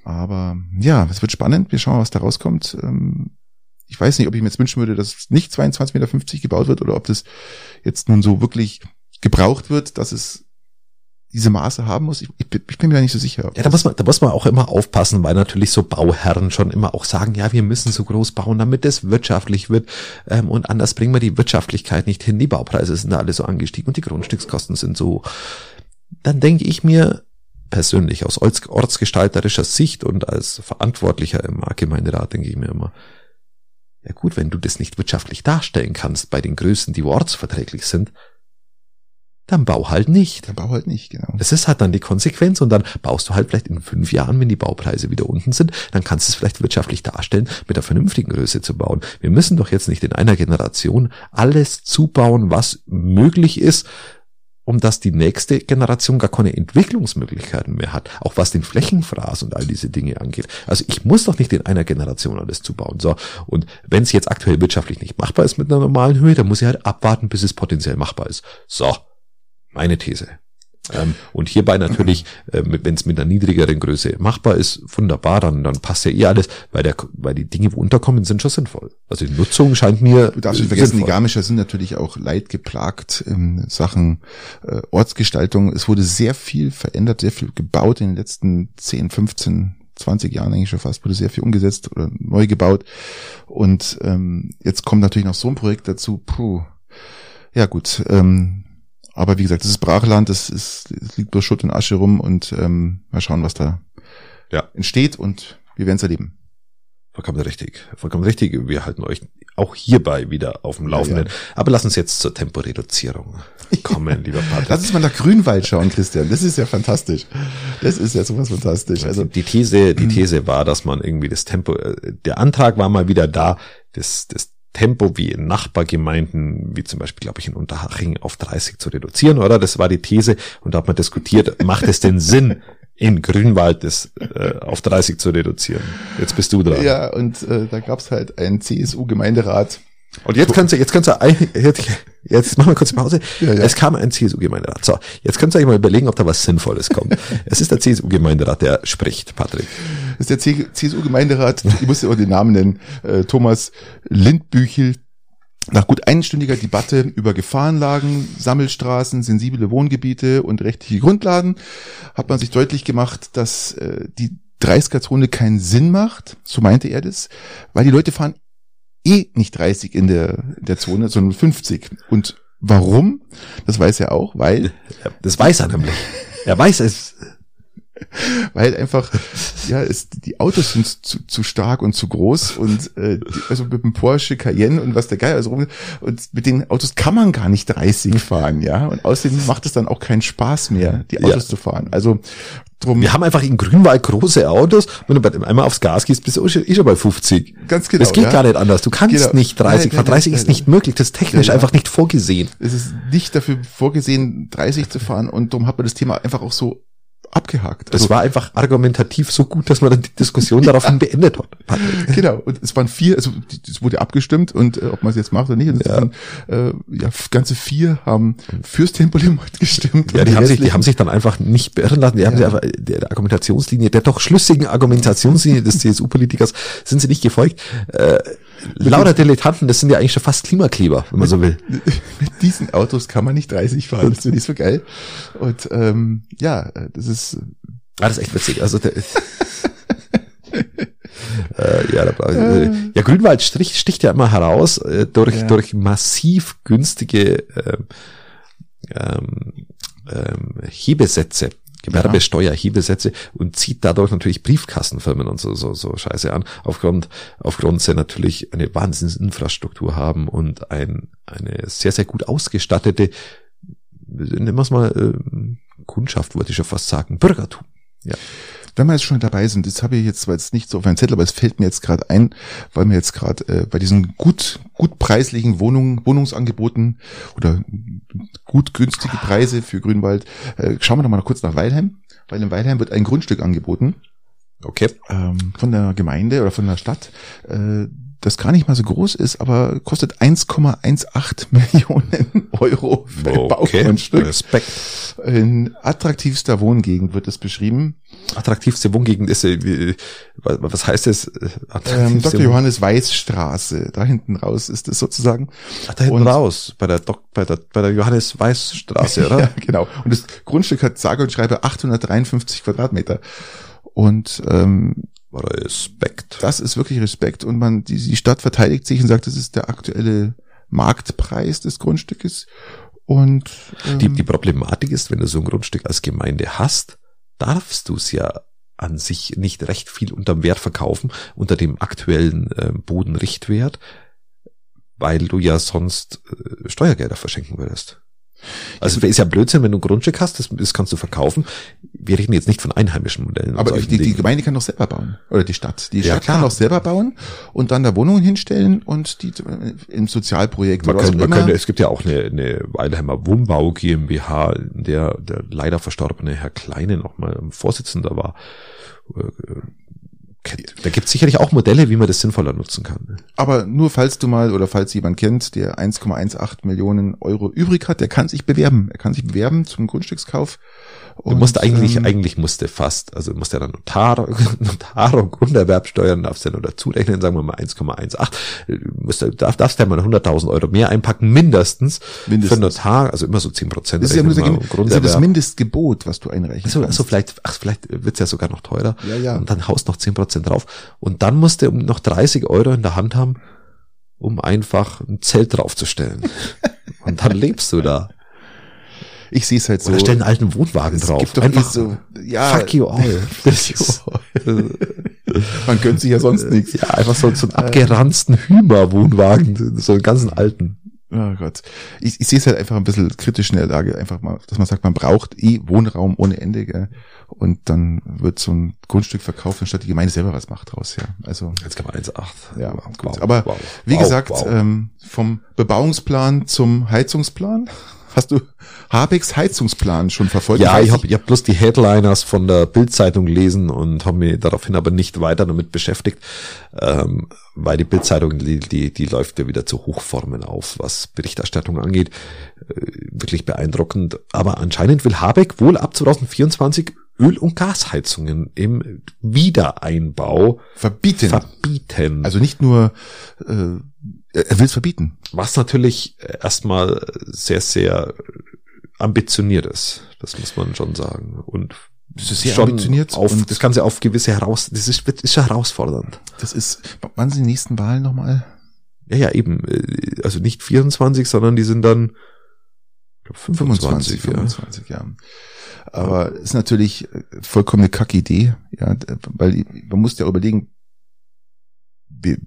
Aber ja, es wird spannend. Wir schauen, was da rauskommt. Ähm, ich weiß nicht, ob ich mir jetzt wünschen würde, dass es nicht 22,50 Meter gebaut wird oder ob das jetzt nun so wirklich gebraucht wird, dass es diese Maße haben muss. Ich, ich, ich bin mir da nicht so sicher. Ja, da muss man, da muss man auch immer aufpassen, weil natürlich so Bauherren schon immer auch sagen, ja, wir müssen so groß bauen, damit es wirtschaftlich wird. Ähm, und anders bringen wir die Wirtschaftlichkeit nicht hin. Die Baupreise sind da alle so angestiegen und die Grundstückskosten sind so. Dann denke ich mir persönlich aus ortsgestalterischer Sicht und als Verantwortlicher im Gemeinderat denke ich mir immer, ja gut, wenn du das nicht wirtschaftlich darstellen kannst bei den Größen, die ortsverträglich sind, dann bau halt nicht. Dann bau halt nicht, genau. Das ist halt dann die Konsequenz und dann baust du halt vielleicht in fünf Jahren, wenn die Baupreise wieder unten sind, dann kannst du es vielleicht wirtschaftlich darstellen, mit der vernünftigen Größe zu bauen. Wir müssen doch jetzt nicht in einer Generation alles zubauen, was möglich ist, um dass die nächste Generation gar keine Entwicklungsmöglichkeiten mehr hat, auch was den Flächenfraß und all diese Dinge angeht. Also ich muss doch nicht in einer Generation alles zubauen. So, und wenn es jetzt aktuell wirtschaftlich nicht machbar ist mit einer normalen Höhe, dann muss ich halt abwarten, bis es potenziell machbar ist. So, meine These. Ähm, und hierbei natürlich, äh, wenn es mit einer niedrigeren Größe machbar ist, wunderbar, dann, dann passt ja eh alles, weil, der, weil die Dinge, wo unterkommen, sind schon sinnvoll. Also die Nutzung scheint mir. Du darfst nicht vergessen, sinnvoll. die Garmischer sind natürlich auch leidgeplagt in Sachen äh, Ortsgestaltung. Es wurde sehr viel verändert, sehr viel gebaut in den letzten 10, 15, 20 Jahren eigentlich schon fast, wurde sehr viel umgesetzt oder neu gebaut. Und ähm, jetzt kommt natürlich noch so ein Projekt dazu, puh. Ja gut, ähm, aber wie gesagt, das ist Brachland, das, ist, das liegt bloß Schutt und Asche rum und ähm, mal schauen, was da ja. entsteht und wir werden es erleben. Vollkommen richtig, vollkommen richtig. Wir halten euch auch hierbei wieder auf dem Laufenden. Ja, ja. Aber lass uns jetzt zur Temporeduzierung kommen, <laughs> lieber Patrick. Lass uns mal nach Grünwald schauen, Christian. Das ist ja fantastisch. Das ist ja sowas fantastisch. Also die These, die These war, dass man irgendwie das Tempo, äh, der Antrag war mal wieder da, das, das Tempo wie in Nachbargemeinden, wie zum Beispiel, glaube ich, in Unterhaching auf 30 zu reduzieren, oder? Das war die These und da hat man diskutiert, macht es denn Sinn, in Grünwald das äh, auf 30 zu reduzieren? Jetzt bist du dran. Ja, und äh, da gab's halt einen CSU-Gemeinderat, und jetzt kannst du, jetzt kannst du, jetzt machen wir kurz Pause. Ja, ja. Es kam ein CSU-Gemeinderat. So, jetzt könnt ihr euch mal überlegen, ob da was Sinnvolles kommt. <laughs> es ist der CSU-Gemeinderat, der spricht, Patrick. Das ist der CSU-Gemeinderat, ich muss ja auch den Namen nennen, äh, Thomas Lindbüchel. Nach gut einstündiger Debatte über Gefahrenlagen, Sammelstraßen, sensible Wohngebiete und rechtliche Grundlagen hat man sich deutlich gemacht, dass äh, die 30er-Zone keinen Sinn macht, so meinte er das, weil die Leute fahren eh nicht 30 in der, in der Zone, sondern 50. Und warum? Das weiß er auch, weil. <laughs> Das weiß er nämlich. Er weiß es. <laughs> Weil einfach, ja, es, die Autos sind zu, zu stark und zu groß und äh, also mit dem Porsche Cayenne und was der Geil also rum und mit den Autos kann man gar nicht 30 fahren, ja. Und außerdem macht es dann auch keinen Spaß mehr, die Autos ja. zu fahren. Also Drum. Wir haben einfach in Grünwald große Autos. Wenn du einmal aufs Gas gehst, bist du eh schon bei 50. Ganz genau. Das geht ja. gar nicht anders. Du kannst genau. nicht 30 fahren. 30 ist nicht möglich. Das ist technisch ja, einfach nicht vorgesehen. Es ist nicht dafür vorgesehen, 30 zu fahren. Und darum hat man das Thema einfach auch so abgehakt. Also, das war einfach argumentativ so gut, dass man dann die Diskussion <laughs> daraufhin beendet hat. <laughs> Genau. Und es waren vier, also es wurde abgestimmt und äh, ob man es jetzt macht oder nicht. Und ja. Waren, äh, ja, ganze vier haben fürs Tempolimit <laughs> gestimmt. Ja, die, die haben sich, die haben sich dann einfach nicht beirren lassen. Die haben ja. sich einfach der Argumentationslinie, der doch schlüssigen Argumentationslinie des CSU-Politikers sind sie nicht gefolgt. Äh, lauter Dilettanten, das sind ja eigentlich schon fast Klimakleber, wenn man so will. Mit diesen Autos kann man nicht 30 fahren, das finde ich so geil. Und ähm, ja, das ist. Ah, das ist echt witzig. Also der, <laughs> äh, ja, da, äh, ja, Grünwald sticht, sticht ja immer heraus äh, durch, ja. durch massiv günstige ähm, ähm, ähm, Hebesätze. Gewerbesteuerhebesätze und zieht dadurch natürlich Briefkassenfirmen und so, so, so Scheiße an, aufgrund, aufgrund sie natürlich eine Wahnsinnsinfrastruktur haben und ein, eine sehr, sehr gut ausgestattete, nennen wir es mal, äh, Kundschaft, wollte ich schon fast sagen, Bürgertum. Ja. Wenn wir jetzt schon dabei sind, das habe ich jetzt zwar jetzt nicht so auf meinem Zettel, aber es fällt mir jetzt gerade ein, weil wir jetzt gerade äh, bei diesen gut gut preislichen Wohnungen, Wohnungsangeboten oder gut günstige Preise für Grünwald, äh, schauen wir doch mal kurz nach Weilheim, weil in Weilheim wird ein Grundstück angeboten. Okay. Ähm, von der Gemeinde oder von der Stadt. Äh, das gar nicht mal so groß ist, aber kostet 1,18 <laughs> Millionen Euro für ein Okay. Baugrundstück. Respekt. In attraktivster Wohngegend wird es beschrieben. Attraktivste Wohngegend ist, äh, was heißt das? Äh, Ähm, Dr. Johannes Weiß Straße, da hinten raus ist es sozusagen. Ach, da hinten Und- raus, bei der, Dok bei der, bei der Johannes Weiß Straße, <laughs> oder? Ja, genau. Und das Grundstück hat sage und schreibe 853 Quadratmeter. Und ähm, Respekt. das ist wirklich Respekt. Und man, die, die Stadt verteidigt sich und sagt, das ist der aktuelle Marktpreis des Grundstückes. Und ähm, Die, die Problematik ist, wenn du so ein Grundstück als Gemeinde hast, darfst du es ja an sich nicht recht viel unterm Wert verkaufen, unter dem aktuellen äh, Bodenrichtwert, weil du ja sonst äh, Steuergelder verschenken würdest. Also es ist ja Blödsinn, wenn du ein Grundstück hast, das, das kannst du verkaufen. Wir reden jetzt nicht von einheimischen Modellen. aber die, die. Gemeinde kann doch selber bauen. Oder die Stadt. Die Ja, Stadt klar. kann doch selber bauen und dann da Wohnungen hinstellen und die äh, im Sozialprojekt Man oder kann, man immer. kann, es gibt ja auch eine, eine Weilheimer Wohnbau GmbH, in der der leider verstorbene Herr Kleine noch mal Vorsitzender war. Da gibt es sicherlich auch Modelle, wie man das sinnvoller nutzen kann. Aber nur falls du mal oder falls jemand kennt, der 1,18 Millionen Euro übrig hat, der kann sich bewerben. Er kann sich bewerben zum Grundstückskauf. Du musst eigentlich, ähm, eigentlich musste fast, also musst ja dann Notar, <laughs> Notar und Grunderwerbsteuern darfst ja nur dazurechnen, sagen wir mal 1,18. Du musst, darf, darfst ja mal 100.000 Euro mehr einpacken, mindestens, Mindestens. für Notar, also immer so 10 Prozent. das ist ja, nur das, das, ist ja das Mindestgebot, was du einreichen Also, kannst. also vielleicht, ach, vielleicht wird's ja sogar noch teurer. Ja, ja. Und dann haust noch 10% drauf. Und dann musst du noch 30 Euro in der Hand haben, um einfach ein Zelt draufzustellen. <laughs> und dann lebst du da. Ich sehe es halt so. Oder stell einen alten Wohnwagen es drauf. gibt doch einfach so, ja, fuck you all. <laughs> <laughs> Man gönnt sich ja sonst nichts. ja, einfach so, so einen abgeranzten Hümer-Wohnwagen. So einen ganzen alten. Oh Gott. Ich, ich sehe es halt einfach ein bisschen kritisch in der Lage, einfach mal, dass man sagt, man braucht eh Wohnraum ohne Ende, gell? Und dann wird so ein Grundstück verkauft, anstatt die Gemeinde selber was macht draus, ja. Also, Jetzt kann man 1,8. ja, Wow, gut. wow, Aber wow, wie gesagt, ähm, vom Bebauungsplan zum Heizungsplan. Hast du Habecks Heizungsplan schon verfolgt? Ja, ich habe ich hab bloß die Headliners von der Bildzeitung gelesen und habe mich daraufhin aber nicht weiter damit beschäftigt, ähm, weil die Bildzeitung die, die die läuft ja wieder zu Hochformen auf, was Berichterstattung angeht, äh, wirklich beeindruckend. Aber anscheinend will Habeck wohl ab 2024 Öl- und Gasheizungen im Wiedereinbau verbieten. verbieten. also nicht nur, äh, er will es verbieten. was natürlich erstmal sehr sehr ambitioniert ist, das muss man schon sagen und Das ist sehr schon ambitioniert auf und- das Ganze auf gewisse heraus, das ist, ist herausfordernd. Das ist, wann sind die nächsten Wahlen nochmal? Ja, ja, eben, äh, also nicht 24, sondern die sind dann ich glaub, 25, 25, ja. 25, ja. Aber ist natürlich äh, vollkommen eine kacke Idee, ja, weil man muss ja überlegen,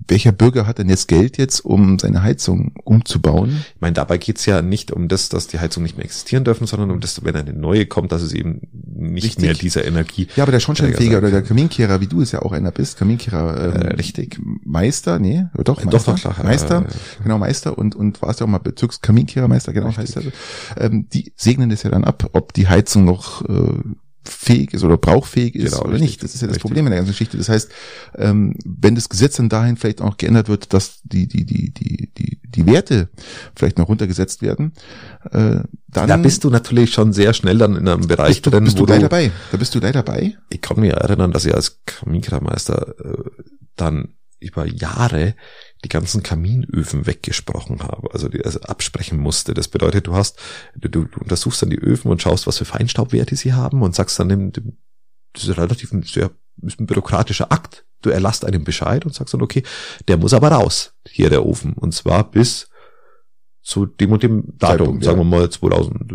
welcher Bürger hat denn jetzt Geld jetzt, um seine Heizung umzubauen? Ich meine, dabei geht's ja nicht um das, dass die Heizungen nicht mehr existieren dürfen, sondern um das, wenn eine neue kommt, dass es eben nicht Richtig. mehr dieser Energie. Ja, aber der Schornsteinfeger oder der. Kaminkehrer, wie du es ja auch einer bist, Kaminkehrer, ähm, Äh, richtig. Meister, nee, oder doch, Äh, Meister, doch, doch, klar, Meister, äh, genau, Meister und, und warst ja auch mal Bezirkskaminkehrermeister, genau, heißt Richtig. das. Ähm, die segnen das ja dann ab, ob die Heizung noch äh, fähig ist oder brauchfähig ist Genau, oder richtig. nicht. Das ist ja das Richtig. Problem in der ganzen Geschichte. Das heißt, ähm, wenn das Gesetz dann dahin vielleicht auch geändert wird, dass die, die, die, die, die, die Werte vielleicht noch runtergesetzt werden, äh, dann Da bist du natürlich schon sehr schnell dann in einem Bereich bist du, drin, bist du gleich dabei. Da bist du gleich dabei. ich kann mich erinnern, dass ich als Kaminkehrermeister äh, dann über Jahre die ganzen Kaminöfen weggesprochen habe, also, die, also absprechen musste. Das bedeutet, du hast, du, du untersuchst dann die Öfen und schaust, was für Feinstaubwerte sie haben und sagst dann dem, dem das ist relativ sehr ist ein bürokratischer Akt. Du erlasst einen Bescheid und sagst dann, okay, der muss aber raus, hier der Ofen. Und zwar bis zu dem und dem Datum, Zeitpunkt, sagen ja. wir mal 2000,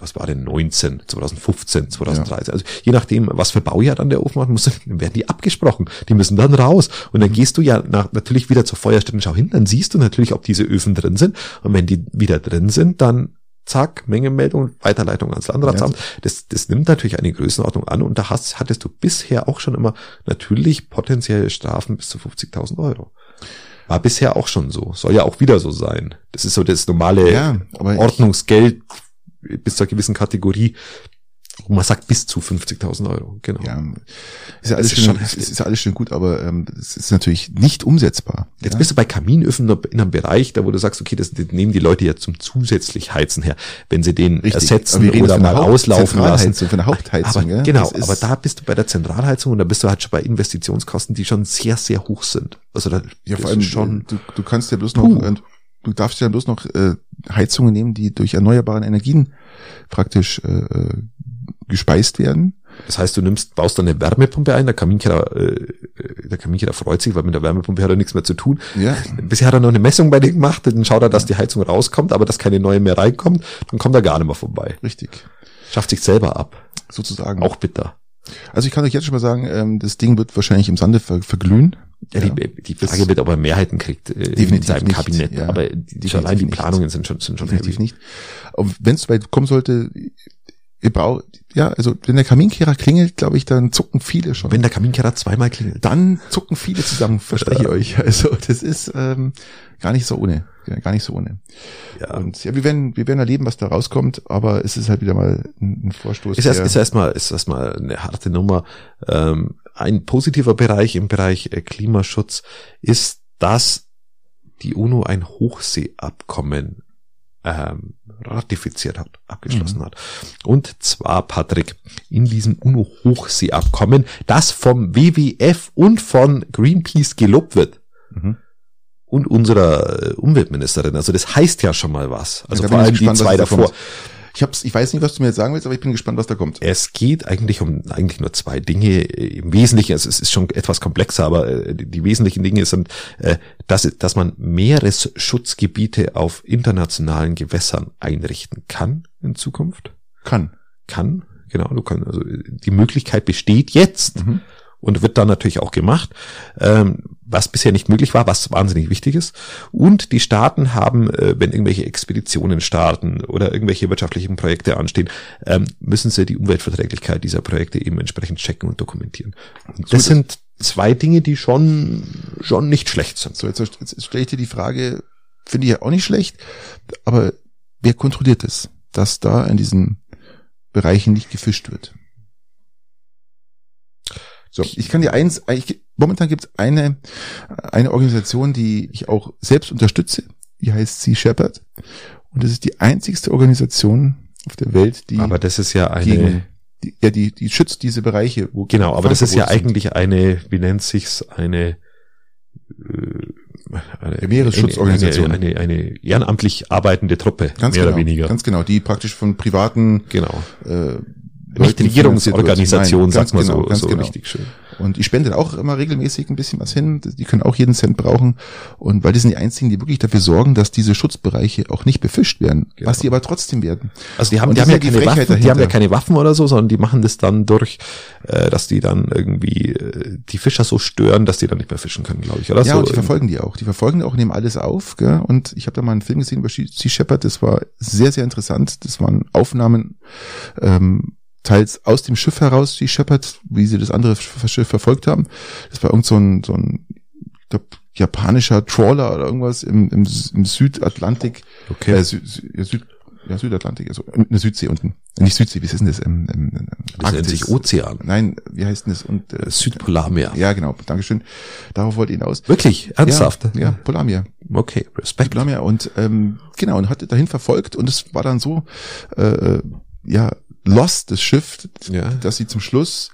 was war denn, 19, 2015, 2013. Also je nachdem, was für Baujahr dann der Ofen hat, muss, <laughs> werden die abgesprochen. Die müssen dann raus. Und dann gehst du ja nach, natürlich wieder zur Feuerstätte und schau hin, dann siehst du natürlich, ob diese Öfen drin sind. Und wenn die wieder drin sind, dann zack, Mengemeldung, Weiterleitung ans Landratsamt. Ja. Das, das nimmt natürlich eine Größenordnung an und da hast, hattest du bisher auch schon immer natürlich potenzielle Strafen bis zu 50.000 Euro. War bisher auch schon so. Soll ja auch wieder so sein. Das ist so das normale Ja, Ordnungsgeld bis zur gewissen Kategorie. Wo man sagt bis zu 50.000 Euro. Genau. Ja, ist ja alles ist schön, schon ist, ja alles schön gut, aber ähm, es ist natürlich nicht umsetzbar. Jetzt ja? bist du bei Kaminöfen in einem Bereich, da wo du sagst, okay, das, das nehmen die Leute ja zum zusätzlich Heizen her. Wenn sie den Richtig. Ersetzen oder mal Haupt- auslaufen lassen. Von der Hauptheizung, aber, ja? Genau, aber da bist du bei der Zentralheizung und da bist du halt schon bei Investitionskosten, die schon sehr, sehr hoch sind. Also da, Ja, vor allem schon, du, du kannst ja bloß noch, äh, du darfst ja bloß noch äh, Heizungen nehmen, die durch erneuerbare Energien praktisch äh, äh, gespeist werden. das heißt, du nimmst, baust dann eine Wärmepumpe ein, der Kaminkehrer, äh, der Kaminkehrer freut sich, weil mit der Wärmepumpe hat er nichts mehr zu tun. Ja, Bisher hat er noch eine Messung bei dir gemacht, dann schaut er, dass die Heizung rauskommt, aber dass keine neue mehr reinkommt, dann kommt er gar nicht mehr vorbei. richtig. Schafft sich selber ab. Sozusagen. Auch bitter. Also ich kann euch jetzt schon mal sagen, ähm, das Ding wird wahrscheinlich im Sande ver verglühen. Ja, die, die Frage wird, ob er Mehrheiten kriegt äh, in seinem nicht, Kabinett. ja. Aber die, schon allein die nicht. Planungen sind schon, sind schon Definitiv heavy. nicht. Wenn es weit kommen sollte, ihr braucht, ja, also wenn der Kaminkehrer klingelt, glaube ich, dann zucken viele schon. Wenn der Kaminkehrer zweimal klingelt. dann zucken viele zusammen, verspreche ich euch. Also das ist ähm, gar nicht so ohne. Gar nicht so ohne. Ja. Und ja, wir werden, wir werden erleben, was da rauskommt, aber es ist halt wieder mal ein, ein Vorstoß. Ist erst, der- ist erstmal, ist erstmal eine harte Nummer. Ähm, ein positiver Bereich im Bereich äh, Klimaschutz ist, dass die UNO ein Hochseeabkommen ähm, ratifiziert hat, abgeschlossen Mhm. hat. Und zwar, Patrick, in diesem UNO-Hochseeabkommen, das vom WWF und von Greenpeace gelobt wird. Mhm. Und unserer äh, Umweltministerin. Also das heißt ja schon mal was. Also vor allem die gespannt, was zwei da davor. Ich hab's, ich weiß nicht, was du mir jetzt sagen willst, aber ich bin gespannt, was da kommt. Es geht eigentlich um eigentlich nur zwei Dinge. Im Wesentlichen, also es ist schon etwas komplexer, aber äh, die, die wesentlichen Dinge sind, äh, dass, dass man Meeresschutzgebiete auf internationalen Gewässern einrichten kann in Zukunft. Kann. Kann, genau, du kannst, also die Möglichkeit besteht jetzt Mhm. und wird dann natürlich auch gemacht, ähm, was bisher nicht möglich war, was wahnsinnig wichtig ist. Und die Staaten haben, äh, wenn irgendwelche Expeditionen starten oder irgendwelche wirtschaftlichen Projekte anstehen, ähm, müssen sie die Umweltverträglichkeit dieser Projekte eben entsprechend checken und dokumentieren. Und das So, sind zwei Dinge, die schon, schon nicht schlecht sind. So, jetzt, jetzt stelle ich dir die Frage, finde ich ja auch nicht schlecht, aber wer kontrolliert es, dass da in diesen Bereichen nicht gefischt wird? So, ich kann dir eins, ich, momentan gibt es eine, eine Organisation, die ich auch selbst unterstütze, die heißt Sea Shepherd. Und das ist die einzigste Organisation auf der Welt, die Aber das ist ja eine, gegen, die, ja, die, die schützt diese Bereiche, wo genau, aber das ist ja sind. eigentlich eine, wie nennt sich's, eine, äh, eine, Ja, Meeresschutzorganisation. Eine, eine, eine ehrenamtlich arbeitende Truppe, ganz mehr genau, oder weniger. Ganz genau, die praktisch von privaten genau. äh, Nicht Leuten Regierungsorganisation, finanziert sagt man. Nein, so, ganz so genau. richtig schön. Und ich spende auch immer regelmäßig ein bisschen was hin. Die können auch jeden Cent brauchen. Und weil die sind die einzigen, die wirklich dafür sorgen, dass diese Schutzbereiche auch nicht befischt werden. Genau. Was die aber trotzdem werden. Also die haben, Und die haben ja die keine Frechheit Waffen, die haben ja keine Waffen oder so, sondern die machen das dann durch, äh, dass die dann irgendwie äh, die Fischer so stören, dass die dann nicht mehr fischen können, glaube ich. Oder ja, so, und die verfolgen die auch. Die verfolgen auch, nehmen alles auf. Gell? Und ich habe da mal einen Film gesehen über Sea Shepherd. Das war sehr, sehr interessant. Das waren Aufnahmen ähm, teils aus dem Schiff heraus, Sea Shepherd, wie sie das andere Schiff verfolgt haben. Das war irgend so ein, so ein ich glaub, japanischer Trawler oder irgendwas im, im, im Südatlantik. Okay. Äh, Sü Süd ja, Südatlantik, also in der Südsee unten. Nicht Südsee, wie ist denn das? Ähm, ähm, das nennt sich Ozean. Nein, wie heißt denn das? Und, äh, Südpolarmeer. ja, genau, Dankeschön. Darauf wollte ich hinaus. Wirklich? Ernsthaft? Ja, ja Polarmeer. Okay, Respekt. Polarmeer. Und ähm, genau, und hatte dahin verfolgt und es war dann so, äh, ja, lost, das Schiff, Ja. dass sie zum Schluss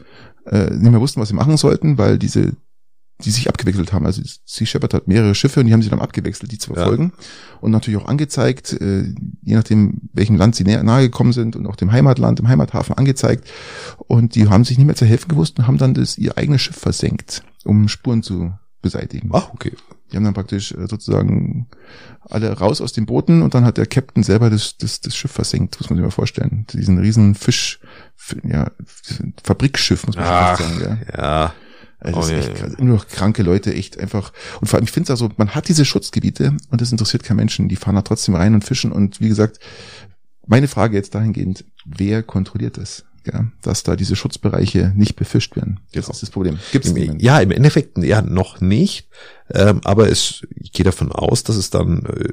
äh, nicht mehr wussten, was sie machen sollten, weil diese die sich abgewechselt haben. Also Sea Shepherd hat mehrere Schiffe und die haben sich dann abgewechselt, die zu Ja. verfolgen. Und natürlich auch angezeigt, äh, je nachdem, welchem Land sie näher, nahe gekommen sind und auch dem Heimatland, dem Heimathafen angezeigt. Und die haben sich nicht mehr zu helfen gewusst und haben dann das ihr eigenes Schiff versenkt, um Spuren zu beseitigen. Ach, okay. Die haben dann praktisch äh, sozusagen alle raus aus den Booten und dann hat der Captain selber das, das, das Schiff versenkt, muss man sich mal vorstellen. Diesen riesen Fisch, ja, Fabrikschiff, muss man Ach, fast sagen, ja. ja. Also das Oh, ist ja, echt ja. krass. Nur noch kranke Leute, echt einfach. Und vor allem, ich finde es also, man hat diese Schutzgebiete und das interessiert kein Menschen. Die fahren da trotzdem rein und fischen und wie gesagt, Meine Frage jetzt dahingehend, wer kontrolliert das? Ja, dass da diese Schutzbereiche nicht befischt werden. Jetzt ist das Problem. Gibt's Im, ja, im Endeffekt ja noch nicht. Ähm, aber es, ich gehe davon aus, dass es dann äh,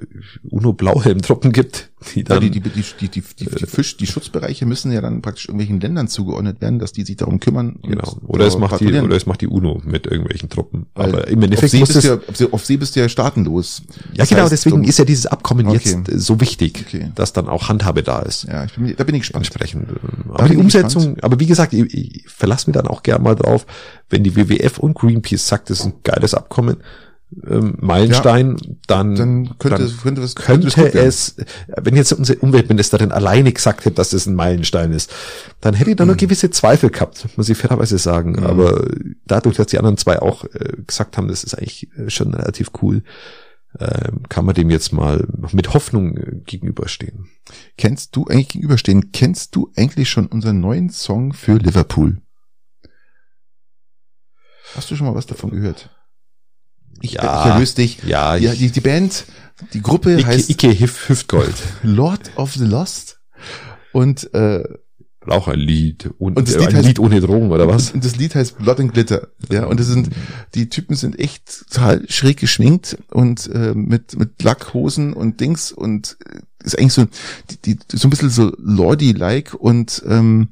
UNO-Blauhelm-Truppen gibt, die dann... Ja, die, die, die, die, die, die, Fisch, die Schutzbereiche müssen ja dann praktisch irgendwelchen Ländern zugeordnet werden, dass die sich darum kümmern. Genau. Oder es macht die, oder es macht die UNO mit irgendwelchen Truppen. Weil aber im Endeffekt auf See, bist ja, auf, See, bist du ja staatenlos. Ja, das genau, heißt, deswegen ist ja dieses Abkommen okay. jetzt so wichtig, okay. dass dann auch Handhabe da ist. Ja, ich bin, da bin ich gespannt. Entsprechend. Aber die Umsetzung, gespannt. aber wie gesagt, ich, ich verlasse mich dann auch gerne mal drauf, wenn die WWF und Greenpeace sagt, das ist ein geiles Abkommen, ähm, Meilenstein, ja, dann, dann könnte, dann könnte, es, könnte, könnte es, wenn jetzt unsere Umweltministerin alleine gesagt hätte, dass das ein Meilenstein ist, dann hätte ich da mhm. nur gewisse Zweifel gehabt, muss ich fairerweise sagen. Mhm. Aber dadurch, dass die anderen zwei auch äh, gesagt haben, das ist eigentlich äh, schon relativ cool, äh, kann man dem jetzt mal mit Hoffnung äh, gegenüberstehen. Kennst du eigentlich gegenüberstehen? Kennst du eigentlich schon unseren neuen Song für Liverpool? Hast du schon mal was davon gehört? Ich, ja, ich erlöse dich. Ja, die, die, die Band, die Gruppe Ike, heißt Ike Hüftgold. <laughs> Lord of the Lost. Und äh, auch ein Lied und, und das Lied ein heißt, Lied ohne Drogen oder was? Und das Lied heißt Blood and Glitter. Ja, und das sind die Typen sind echt total schräg geschminkt und äh, mit mit Lackhosen und Dings und äh, ist eigentlich so die, die so ein bisschen so Lordy like und ähm,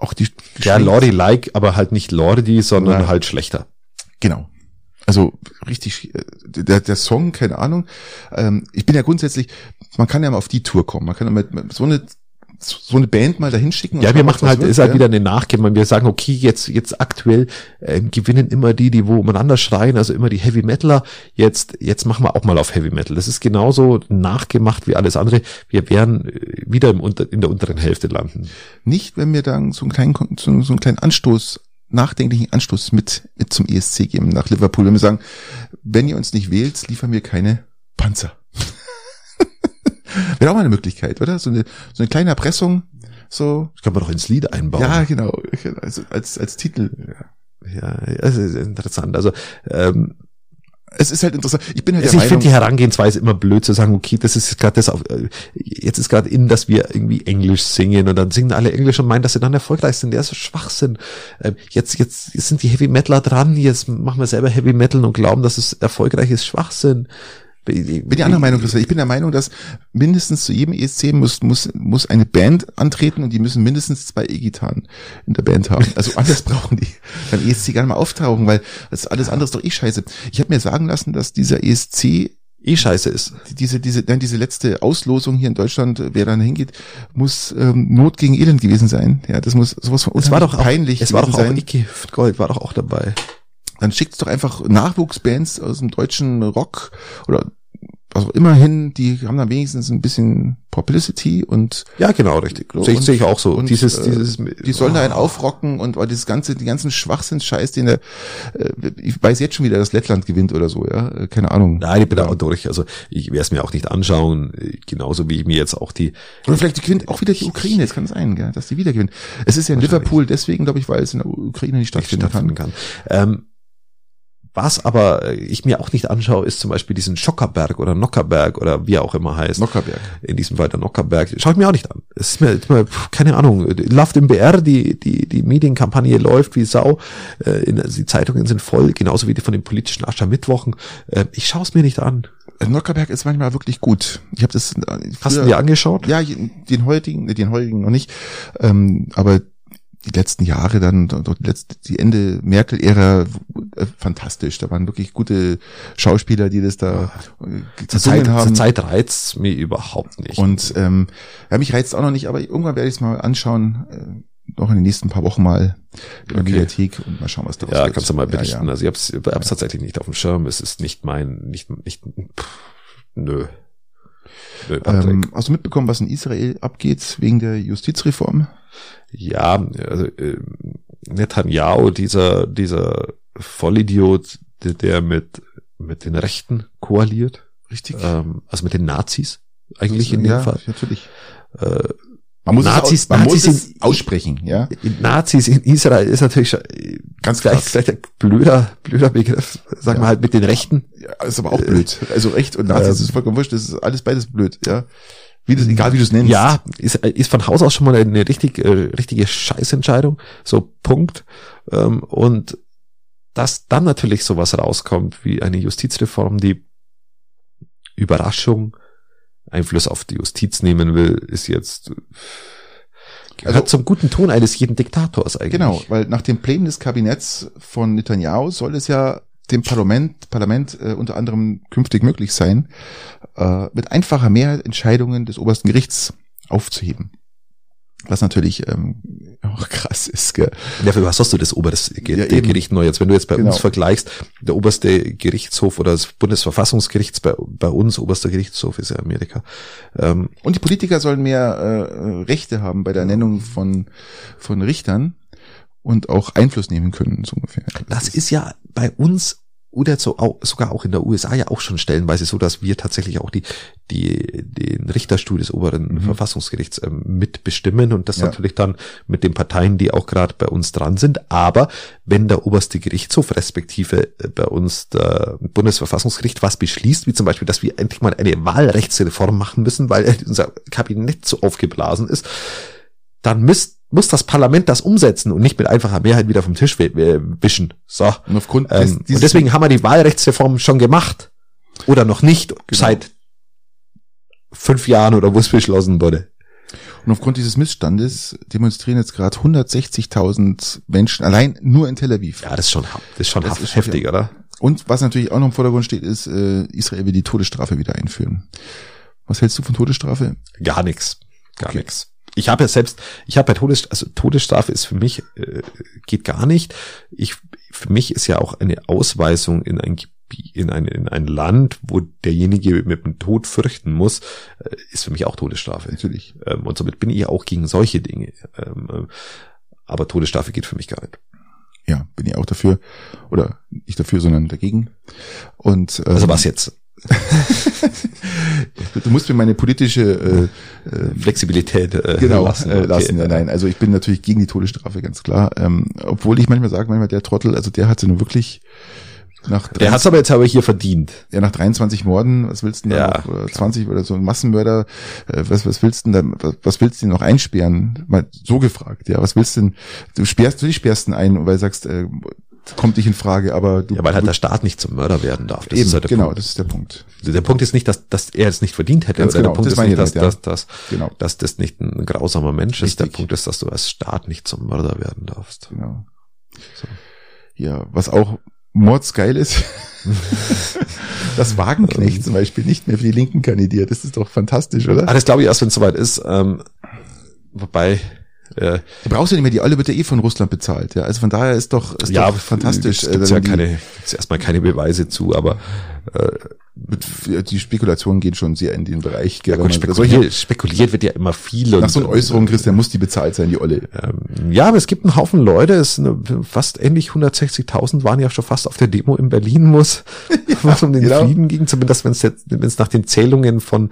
auch die Ja, Lordy like, aber halt nicht Lordy, sondern Nein. halt schlechter. Genau. Also richtig, äh, der, der Song, keine Ahnung. Ähm, ich bin ja grundsätzlich, man kann ja mal auf die Tour kommen. Man kann ja mit, mit so eine so eine Band mal dahin schicken. Ja, wir machen halt, wird, ist halt ja. wieder eine Nachgabe. Wir sagen, okay, jetzt, jetzt aktuell äh, gewinnen immer die, die wo umeinander schreien, also immer die Heavy Metaler. Jetzt, jetzt machen wir auch mal auf Heavy Metal. Das ist genauso nachgemacht wie alles andere. Wir werden äh, wieder im Unter, in der unteren Hälfte landen. Nicht, wenn wir dann so einen kleinen, so, so einen kleinen Anstoß nachdenklichen Anstoß mit, mit zum ESC geben nach Liverpool, wenn wir sagen, wenn ihr uns nicht wählt, liefern wir keine Panzer. Wäre auch mal eine Möglichkeit, oder? So eine, so eine kleine Erpressung, so. Das kann man doch ins Lied einbauen. Ja, genau. Also als, als Titel. Ja, ja das ist interessant. Also, ähm, es ist halt interessant. Ich bin halt also ich finde die Herangehensweise immer blöd zu sagen, okay, das ist gerade das auf, äh, jetzt ist gerade in, dass wir irgendwie Englisch singen und dann singen alle Englisch und meinen, dass sie dann erfolgreich sind. Der ist so Schwachsinn. Ähm, jetzt, jetzt sind die Heavy Metaler dran, jetzt machen wir selber Heavy Metal und glauben, dass es erfolgreich ist. Schwachsinn. Ich bin die andere Meinung, Christoph. Ich bin der Meinung, dass mindestens zu jedem ESC muss, muss, muss eine Band antreten und die müssen mindestens zwei E-Gitarren in der Band haben. Also alles <laughs> brauchen die beim ESC gar nicht mal auftauchen, weil das alles andere ist doch eh scheiße. Ich habe mir sagen lassen, dass dieser ESC eh scheiße ist. Diese, diese, nein, diese letzte Auslosung hier in Deutschland, wer dann hingeht, muss ähm, Not gegen Elend gewesen sein. Ja, das muss sowas von uns war doch peinlich auch, Es war doch sein. auch Ike Gold war doch auch dabei dann schickt's doch einfach Nachwuchsbands aus dem deutschen Rock oder also immerhin, die haben dann wenigstens ein bisschen Publicity und ja genau richtig. sehe ich, seh ich auch so. und, dieses äh, dieses die sollen oh. da einen aufrocken und weil dieses ganze die ganzen Schwachsinnsscheiß den der äh, ich weiß jetzt schon wieder dass Lettland gewinnt oder so ja? Äh, keine Ahnung. Nein ich bin ja. auch durch. Also ich werde es mir auch nicht anschauen. Genauso wie ich mir jetzt auch die oder vielleicht gewinnt auch wieder die Ukraine. Es kann sein gell, dass die wieder gewinnen. Es ist ja in Liverpool deswegen glaube ich weil es in der Ukraine nicht stattfinden, nicht stattfinden kann, kann. Ähm, was aber äh, ich mir auch nicht anschaue, ist zum Beispiel diesen Schockerberg oder Nockerberg oder wie er auch immer heißt. Nockerberg. In diesem Fall der Nockerberg. Schaue ich mir auch nicht an. Es ist mir, ist mir keine Ahnung. Läuft im BR, die, die, die Medienkampagne läuft wie Sau. Äh, die Zeitungen sind voll, genauso wie die von den politischen Aschermittwochen. Äh, ich schaue es mir nicht an. Nockerberg ist manchmal wirklich gut. Ich habe das. Früher, Hast du dir angeschaut? Ja, den heutigen, den heutigen noch nicht. Ähm, aber die letzten Jahre dann, die, letzte, die Ende Merkel-Ära äh, fantastisch. Da waren wirklich gute Schauspieler, die das da äh, zur Zeit, haben. Zur Zeit reizt mir überhaupt nicht. Und ähm, ja, mich reizt auch noch nicht, aber irgendwann werde ich es mal anschauen. Äh, noch in den nächsten paar Wochen mal in der okay. Mediathek und mal schauen, was da Ja, wird. kannst du mal berichten. Ja, ja. Also ich habe es ja. tatsächlich nicht auf dem Schirm. Es ist nicht mein, nicht, nicht, pff, nö. nö ähm, hast du mitbekommen, was in Israel abgeht wegen der Justizreform? Ja, also äh, Netanyahu, dieser, dieser Vollidiot, der, der mit, mit den Rechten koaliert. Richtig. Ähm, also mit den Nazis eigentlich in dem ja, Fall. Natürlich. Äh, man muss Nazis, es, man Nazis muss es aussprechen, ja. Nazis in Israel ist natürlich schon ganz gleich, vielleicht ein blöder, blöder Begriff, sagen ja. wir halt mit den Rechten. Ja, ist aber auch blöd. Also Recht und Nazis äh, ist vollkommen wurscht, das ist alles beides blöd, ja. Wie du, egal wie du es nennst. Ja, ist, ist von Haus aus schon mal eine richtig, äh, richtige Scheißentscheidung. So, Punkt. Ähm, und dass dann natürlich sowas rauskommt wie eine Justizreform, die Überraschung Einfluss auf die Justiz nehmen will, ist jetzt gehört also, zum guten Ton eines jeden Diktators eigentlich. Genau, weil nach dem Plänen des Kabinetts von Netanyahu soll es ja dem Parlament, Parlament äh, unter anderem künftig möglich sein, äh, mit einfacher Mehrheit Entscheidungen des obersten Gerichts aufzuheben. Was natürlich ähm, <laughs> auch krass ist. Gell? Ja, für was hast du das oberste ja, Gericht neu jetzt? Wenn du jetzt bei genau. uns vergleichst, der oberste Gerichtshof oder das Bundesverfassungsgericht bei, bei uns, oberster Gerichtshof ist ja Amerika. Ähm, Und die Politiker sollen mehr äh, Rechte haben bei der Ernennung von, von Richtern und auch Einfluss nehmen können, so ungefähr. Das ist ja bei uns oder so auch, sogar auch in der USA ja auch schon stellenweise so, dass wir tatsächlich auch die, die, den Richterstuhl des oberen mhm. Verfassungsgerichts ähm, mitbestimmen und das ja. natürlich dann mit den Parteien, die auch gerade bei uns dran sind. Aber wenn der oberste Gerichtshof respektive äh, bei uns der Bundesverfassungsgericht was beschließt, wie zum Beispiel, dass wir endlich mal eine Wahlrechtsreform machen müssen, weil <laughs> unser Kabinett so aufgeblasen ist, dann müsst muss das Parlament das umsetzen und nicht mit einfacher Mehrheit wieder vom Tisch wischen. So. Und, aufgrund ähm, und deswegen haben wir die Wahlrechtsreform schon gemacht. Oder noch nicht genau. seit fünf Jahren oder wo es beschlossen wurde. Und aufgrund dieses Missstandes demonstrieren jetzt gerade 160.000 Menschen allein nur in Tel Aviv. Ja, das ist schon, das ist schon das ist heftig, schon, oder? Und was natürlich auch noch im Vordergrund steht, ist, äh, Israel will die Todesstrafe wieder einführen. Was hältst du von Todesstrafe? Gar nichts. Gar okay. nichts ich habe ja selbst, ich habe ja Todes, also Todesstrafe ist für mich äh, geht gar nicht. Ich für mich ist ja auch eine Ausweisung in ein in ein, in ein Land, wo derjenige mit dem Tod fürchten muss, äh, ist für mich auch Todesstrafe. Natürlich. Ähm, und somit bin ich auch gegen solche Dinge. Ähm, äh, aber Todesstrafe geht für mich gar nicht. Ja, bin ich auch dafür. Oder nicht dafür, sondern dagegen. Und ähm, also was jetzt? Du musst mir meine politische äh, äh, Flexibilität äh, genau, lassen. Äh, lassen. Ja, nein, also ich bin natürlich gegen die Todesstrafe, ganz klar. Ähm, obwohl ich manchmal sage, manchmal der Trottel, also der hat sie nur wirklich nach der hat's aber jetzt aber hier verdient. Ja, nach 23 Morden, was willst du denn ja, da noch, 20 oder so ein Massenmörder, äh, was, was willst du denn da, was willst du denn noch einsperren? Mal so gefragt, ja, was willst du denn, du sperrst, du sperrst ihn ein, weil du sagst, äh, kommt nicht in Frage, aber du. Ja, weil halt der Staat nicht zum Mörder werden darf. Das eben, ist halt genau, Punkt. das ist der Punkt. Der Punkt ist nicht, dass, dass er es nicht verdient hätte. Ganz genau, der Punkt ist nicht, dass, dass, dass, dass, genau. dass das nicht ein grausamer Mensch Richtig. ist. Der Punkt ist, dass du als Staat nicht zum Mörder werden darfst. Genau. So. Ja, was auch mordsgeil ist, <laughs> dass Wagenknecht zum Beispiel nicht mehr für die Linken kandidiert. Das ist doch fantastisch, oder? Ah, das glaube ich erst, wenn es soweit ist. Ähm, wobei, äh, du brauchst ja nicht mehr, die alle wird ja eh von Russland bezahlt. Ja, also von daher ist doch, ist ja, doch fantastisch. Gibt's ja keine, gibt's erstmal keine Beweise zu, aber äh, die Spekulationen gehen schon sehr in den Bereich. Ja, gut, spekuliert, spekuliert wird ja immer viel. Nach so einer Äußerung, Christian, muss die bezahlt sein, die Olle. Ähm, ja, aber es gibt einen Haufen Leute, es eine, fast ähnlich 160.000 waren ja schon fast auf der Demo in Berlin, muss, <laughs> ja, was um den genau. Frieden ging, zumindest wenn es jetzt, wenn es nach den Zählungen von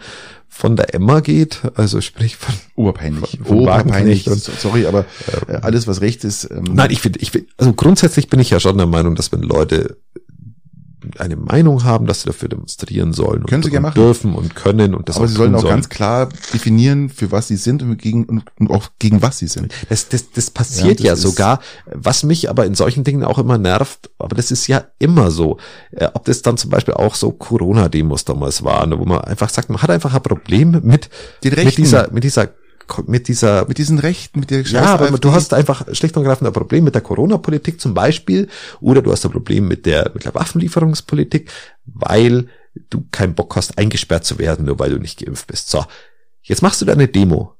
von der Emma geht, also sprich von oberpeinlich, von, von oberpeinlich. Und, sorry, aber äh, alles was recht ist. Ähm, Nein, ich finde, ich find, also grundsätzlich bin ich ja schon der Meinung, dass wenn Leute eine Meinung haben, dass sie dafür demonstrieren sollen können und, sie gerne machen. dürfen und können und das Aber sie sollen auch sollen. ganz klar definieren, für was sie sind und gegen und, auch gegen was sie sind. Das, das, das passiert ja, das ja sogar, was mich aber in solchen Dingen auch immer nervt, aber das ist ja immer so. Äh, ob das dann zum Beispiel auch so Corona-Demos damals waren, wo man einfach sagt, man hat einfach ein Problem mit, mit dieser, mit dieser mit dieser mit diesen Rechten, mit der Scheiß Ja, aber AfD. du hast einfach schlicht und ergreifend ein Problem mit der Corona-Politik zum Beispiel oder du hast ein Problem mit der, mit der Waffenlieferungspolitik, weil du keinen Bock hast, eingesperrt zu werden, nur weil du nicht geimpft bist. So, jetzt machst du da eine Demo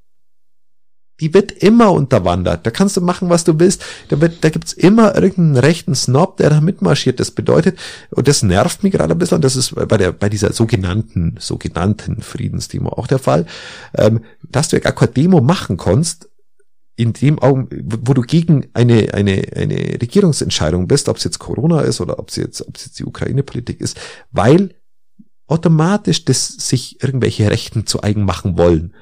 die wird immer unterwandert. Da kannst du machen, was du willst. Da, wird, da gibt's immer irgendeinen rechten Snob, der da mitmarschiert. Das bedeutet, und das nervt mich gerade ein bisschen, das ist bei der bei dieser sogenannten, sogenannten Friedensdemo auch der Fall, ähm, dass du gar keine Demo machen kannst, in dem Augen, wo du gegen eine, eine, eine Regierungsentscheidung bist, ob es jetzt Corona ist oder ob es jetzt, ob jetzt die Ukraine-Politik ist, weil automatisch das sich irgendwelche Rechten zu eigen machen wollen.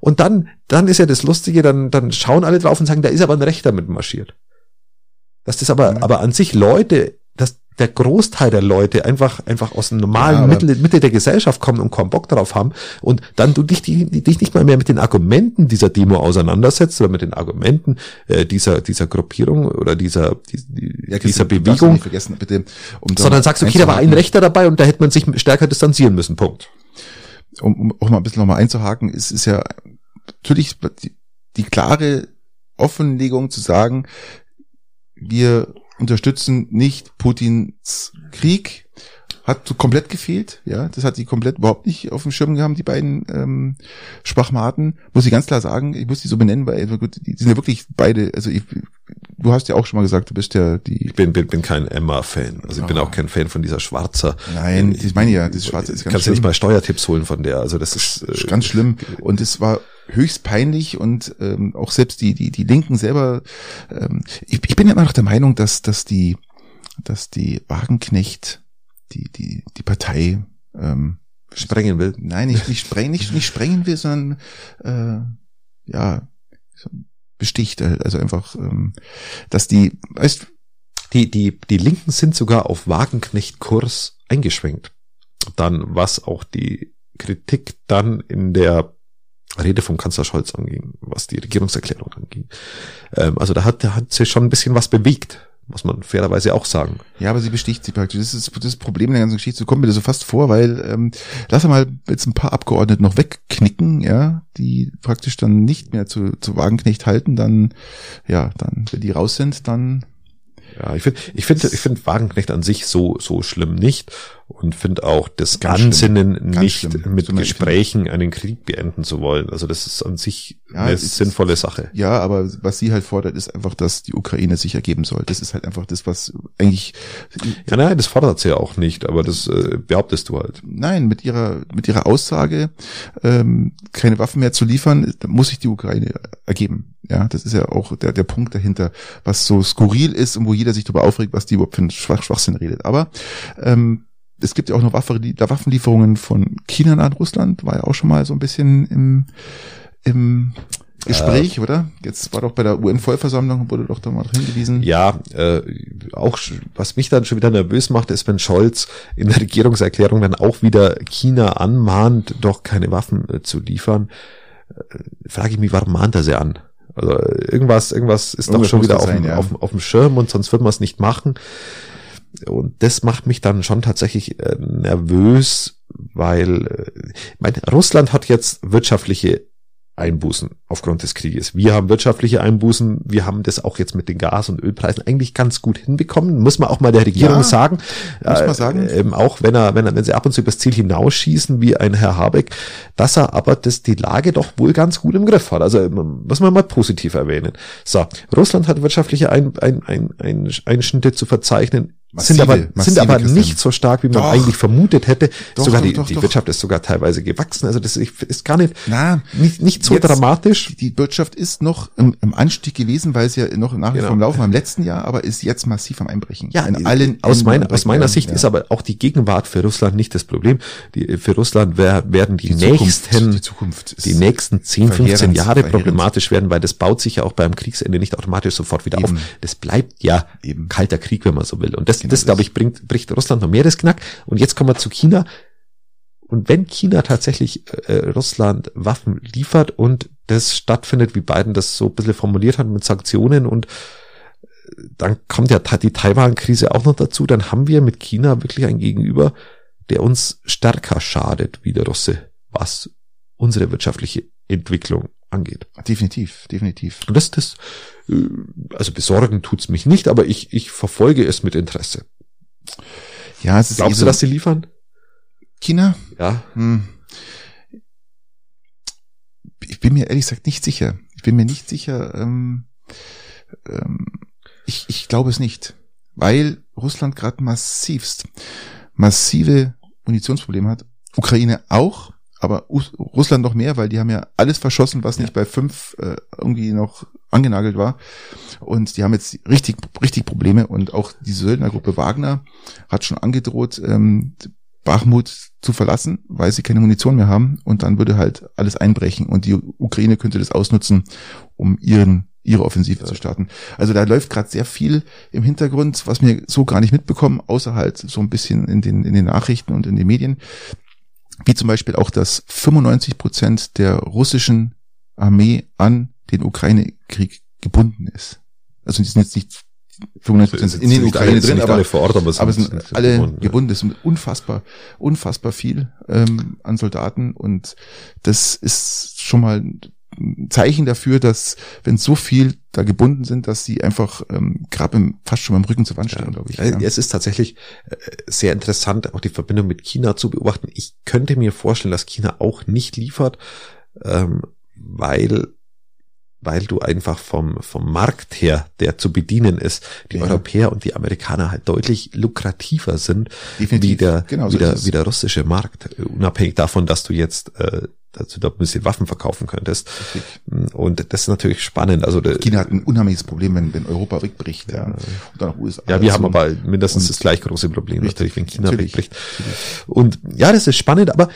Und dann, dann ist ja das Lustige, dann, dann schauen alle drauf und sagen, da ist aber ein Rechter mit marschiert. Dass das aber, mhm. aber an sich Leute, dass der Großteil der Leute einfach, einfach aus dem normalen Ja, aber- Mitte, der Gesellschaft kommen und keinen Bock drauf haben und dann du dich, dich nicht mal mehr mit den Argumenten dieser Demo auseinandersetzt oder mit den Argumenten äh, dieser, dieser Gruppierung oder dieser, die, die, Ja, dieser Bewegung, bitte, um sondern sagst, okay, da war ein. Rechter dabei und da hätte man sich stärker distanzieren müssen. Punkt. Um, um auch mal ein bisschen nochmal einzuhaken, ist, ist ja natürlich die, die klare Offenlegung zu sagen, wir unterstützen nicht Putins Krieg, hat komplett gefehlt, ja, das hat sie komplett überhaupt nicht auf dem Schirm gehabt, die beiden ähm, Schwachmaten, muss ich ganz klar sagen, ich muss die so benennen, weil also gut, die sind ja wirklich beide, also ich, du hast ja auch schon mal gesagt, du bist ja die, Ich bin, bin, bin kein Emma-Fan. Also ich bin Ah. auch kein Fan von dieser Schwarzer. nein, das meine ich ja, das Schwarze ist ganz Kannst du nicht schlimm. mal Steuertipps holen von der. Also das ist äh, ganz schlimm und es war höchst peinlich und ähm, auch selbst die die die Linken selber ähm, ich, ich bin ja immer noch der Meinung dass dass die dass die Wagenknecht die die die Partei ähm, sprengen will. nein nicht nicht sprengen nicht nicht sprengen will sondern äh, ja besticht halt. also einfach ähm, dass die weißt Die, die, die Linken sind sogar auf Wagenknecht-Kurs eingeschwenkt. Dann, was auch die Kritik dann in der Rede vom Kanzler Scholz anging, was die Regierungserklärung anging. Ähm, also da hat, da hat sich schon ein bisschen was bewegt, muss man fairerweise auch sagen. Ja, aber sie besticht sie praktisch. Das ist das Problem der ganzen Geschichte. So kommt mir das so fast vor, weil ähm, lass mal jetzt ein paar Abgeordnete noch wegknicken, ja, die praktisch dann nicht mehr zu, zu Wagenknecht halten, dann, ja, dann, wenn die raus sind, dann Ja, ich finde, ich finde, ich finde Wagenknecht an sich so so schlimm nicht und finde auch das Ganz Ansinnen Ganz nicht schlimm. mit ich Gesprächen einen Krieg beenden zu wollen. Also das ist an sich Ja, eine ist- sinnvolle Sache. ja, aber was sie halt fordert, ist einfach, dass die Ukraine sich ergeben soll. Das ist halt einfach das, was eigentlich Ja, nein, das fordert sie ja auch nicht, aber das äh, behauptest du halt. nein, mit ihrer, mit ihrer Aussage, ähm, keine Waffen mehr zu liefern, muss sich die Ukraine ergeben. Ja, das ist ja auch der, der Punkt dahinter, was so skurril ist und wo jeder sich darüber aufregt, was die überhaupt für einen Schwach, Schwachsinn redet. Aber ähm, es gibt ja auch noch Waffe, Waffenlieferungen von China an Russland, war ja auch schon mal so ein bisschen im, im Gespräch, oder? Jetzt war doch bei der UN-Vollversammlung, wurde doch da mal hingewiesen. Ja, äh, auch was mich dann schon wieder nervös macht, ist, wenn Scholz in der Regierungserklärung dann auch wieder China anmahnt, doch keine Waffen äh, zu liefern. Äh, Frage ich mich, warum mahnt er sie an? Also irgendwas, irgendwas ist doch Irgendwas schon muss wieder auf, sein, dem, ja. auf, auf dem Schirm und sonst wird man es nicht machen. Und das macht mich dann schon tatsächlich äh, nervös, weil äh, ich meine, Russland hat jetzt wirtschaftliche Einbußen aufgrund des Krieges. Wir haben wirtschaftliche Einbußen. Wir haben das auch jetzt mit den Gas- und Ölpreisen eigentlich ganz gut hinbekommen. Muss man auch mal der Regierung Ja, sagen. muss man sagen. Äh, ähm, auch wenn er, wenn er, wenn sie ab und zu übers Ziel hinausschießen, wie ein Herr Habeck, dass er aber das, die Lage doch wohl ganz gut im Griff hat. Also ähm, muss man mal positiv erwähnen. So, Russland hat wirtschaftliche ein, ein, ein, ein, Einschnitte zu verzeichnen. Massive, sind aber, sind aber nicht so stark, wie man Doch. eigentlich vermutet hätte. Doch, sogar doch, die, die. Wirtschaft ist sogar teilweise gewachsen. Also das ist, gar nicht, Na, nicht, nicht so Jetzt- dramatisch. die, Wirtschaft ist noch im, im Anstieg gewesen, weil es ja noch nach wie Genau. vor im Laufen war im letzten Jahr, aber ist jetzt massiv am Einbrechen. Ja, in allen aus, mein, aus meiner Sicht ja. ist aber auch die Gegenwart für Russland nicht das Problem. Die, für Russland wer, werden die, Die Zukunft- nächsten, die Zukunft die nächsten 10, 15 verheerend, Jahre problematisch werden, weil das baut sich ja auch beim Kriegsende nicht automatisch sofort wieder Eben. auf. Das bleibt ja Eben. kalter Krieg, wenn man so will. Und das, Genau das das. glaube ich, bringt, bricht Russland noch mehr das Knack. Und jetzt kommen wir zu China. Und wenn China tatsächlich äh, Russland Waffen liefert und das stattfindet, wie Biden das so ein bisschen formuliert hat mit Sanktionen und äh, dann kommt ja die Taiwan-Krise auch noch dazu, dann haben wir mit China wirklich ein Gegenüber, der uns stärker schadet wie der Russe, was unsere wirtschaftliche Entwicklung angeht. Definitiv, definitiv. Und das, das, äh, also besorgen tut's mich nicht, aber ich, ich verfolge es mit Interesse. Ja, es ist eh Glaubst so, du, dass sie liefern? China? Ja. Hm. Ich bin mir ehrlich gesagt nicht sicher. Ich bin mir nicht sicher. Ähm, ähm, ich, ich glaube es nicht, weil Russland gerade massivst massive Munitionsprobleme hat. Ukraine auch, aber Russland noch mehr, weil die haben ja alles verschossen, was nicht bei fünf äh, irgendwie noch angenagelt war. Und die haben jetzt richtig, richtig Probleme. Und auch die Söldnergruppe Wagner hat schon angedroht, ähm, Bachmut zu verlassen, weil sie keine Munition mehr haben. Und dann würde halt alles einbrechen. Und die Ukraine könnte das ausnutzen, um ihren ihre Offensive ja. zu starten. Also da läuft gerade sehr viel im Hintergrund, was wir so gar nicht mitbekommen, außer halt so ein bisschen in den, in den Nachrichten und in den Medien. Wie zum Beispiel auch, dass 95 Prozent der russischen Armee an den Ukraine-Krieg gebunden ist. Also die sind jetzt nicht 95 Prozent in den Ukraine drin, aber, vor Ort, aber, aber sind, sind alle gebunden, gebunden. Das sind unfassbar, unfassbar viel ähm, an Soldaten und das ist schon mal Zeichen dafür, dass wenn so viel da gebunden sind, dass sie einfach ähm, gerade fast schon beim Rücken zur Wand stehen, ja. glaube ich. Ja. Es ist tatsächlich äh, sehr interessant, auch die Verbindung mit China zu beobachten. Ich könnte mir vorstellen, dass China auch nicht liefert, ähm, weil weil du einfach vom, vom Markt her, der zu bedienen ist, die ja. Europäer und die Amerikaner halt deutlich lukrativer sind, Definitiv. wie der, genau, wie, der, wie der russische Markt, unabhängig davon, dass du jetzt äh, dass du da ein bisschen Waffen verkaufen könntest. Richtig. Und das ist natürlich spannend. Also China hat ein unheimliches Problem, wenn, wenn Europa wegbricht. Ja. Und dann auch USA. Ja, wir haben aber mindestens das gleich große Problem richtig, natürlich, wenn China natürlich, wegbricht. Und ja, das ist spannend, aber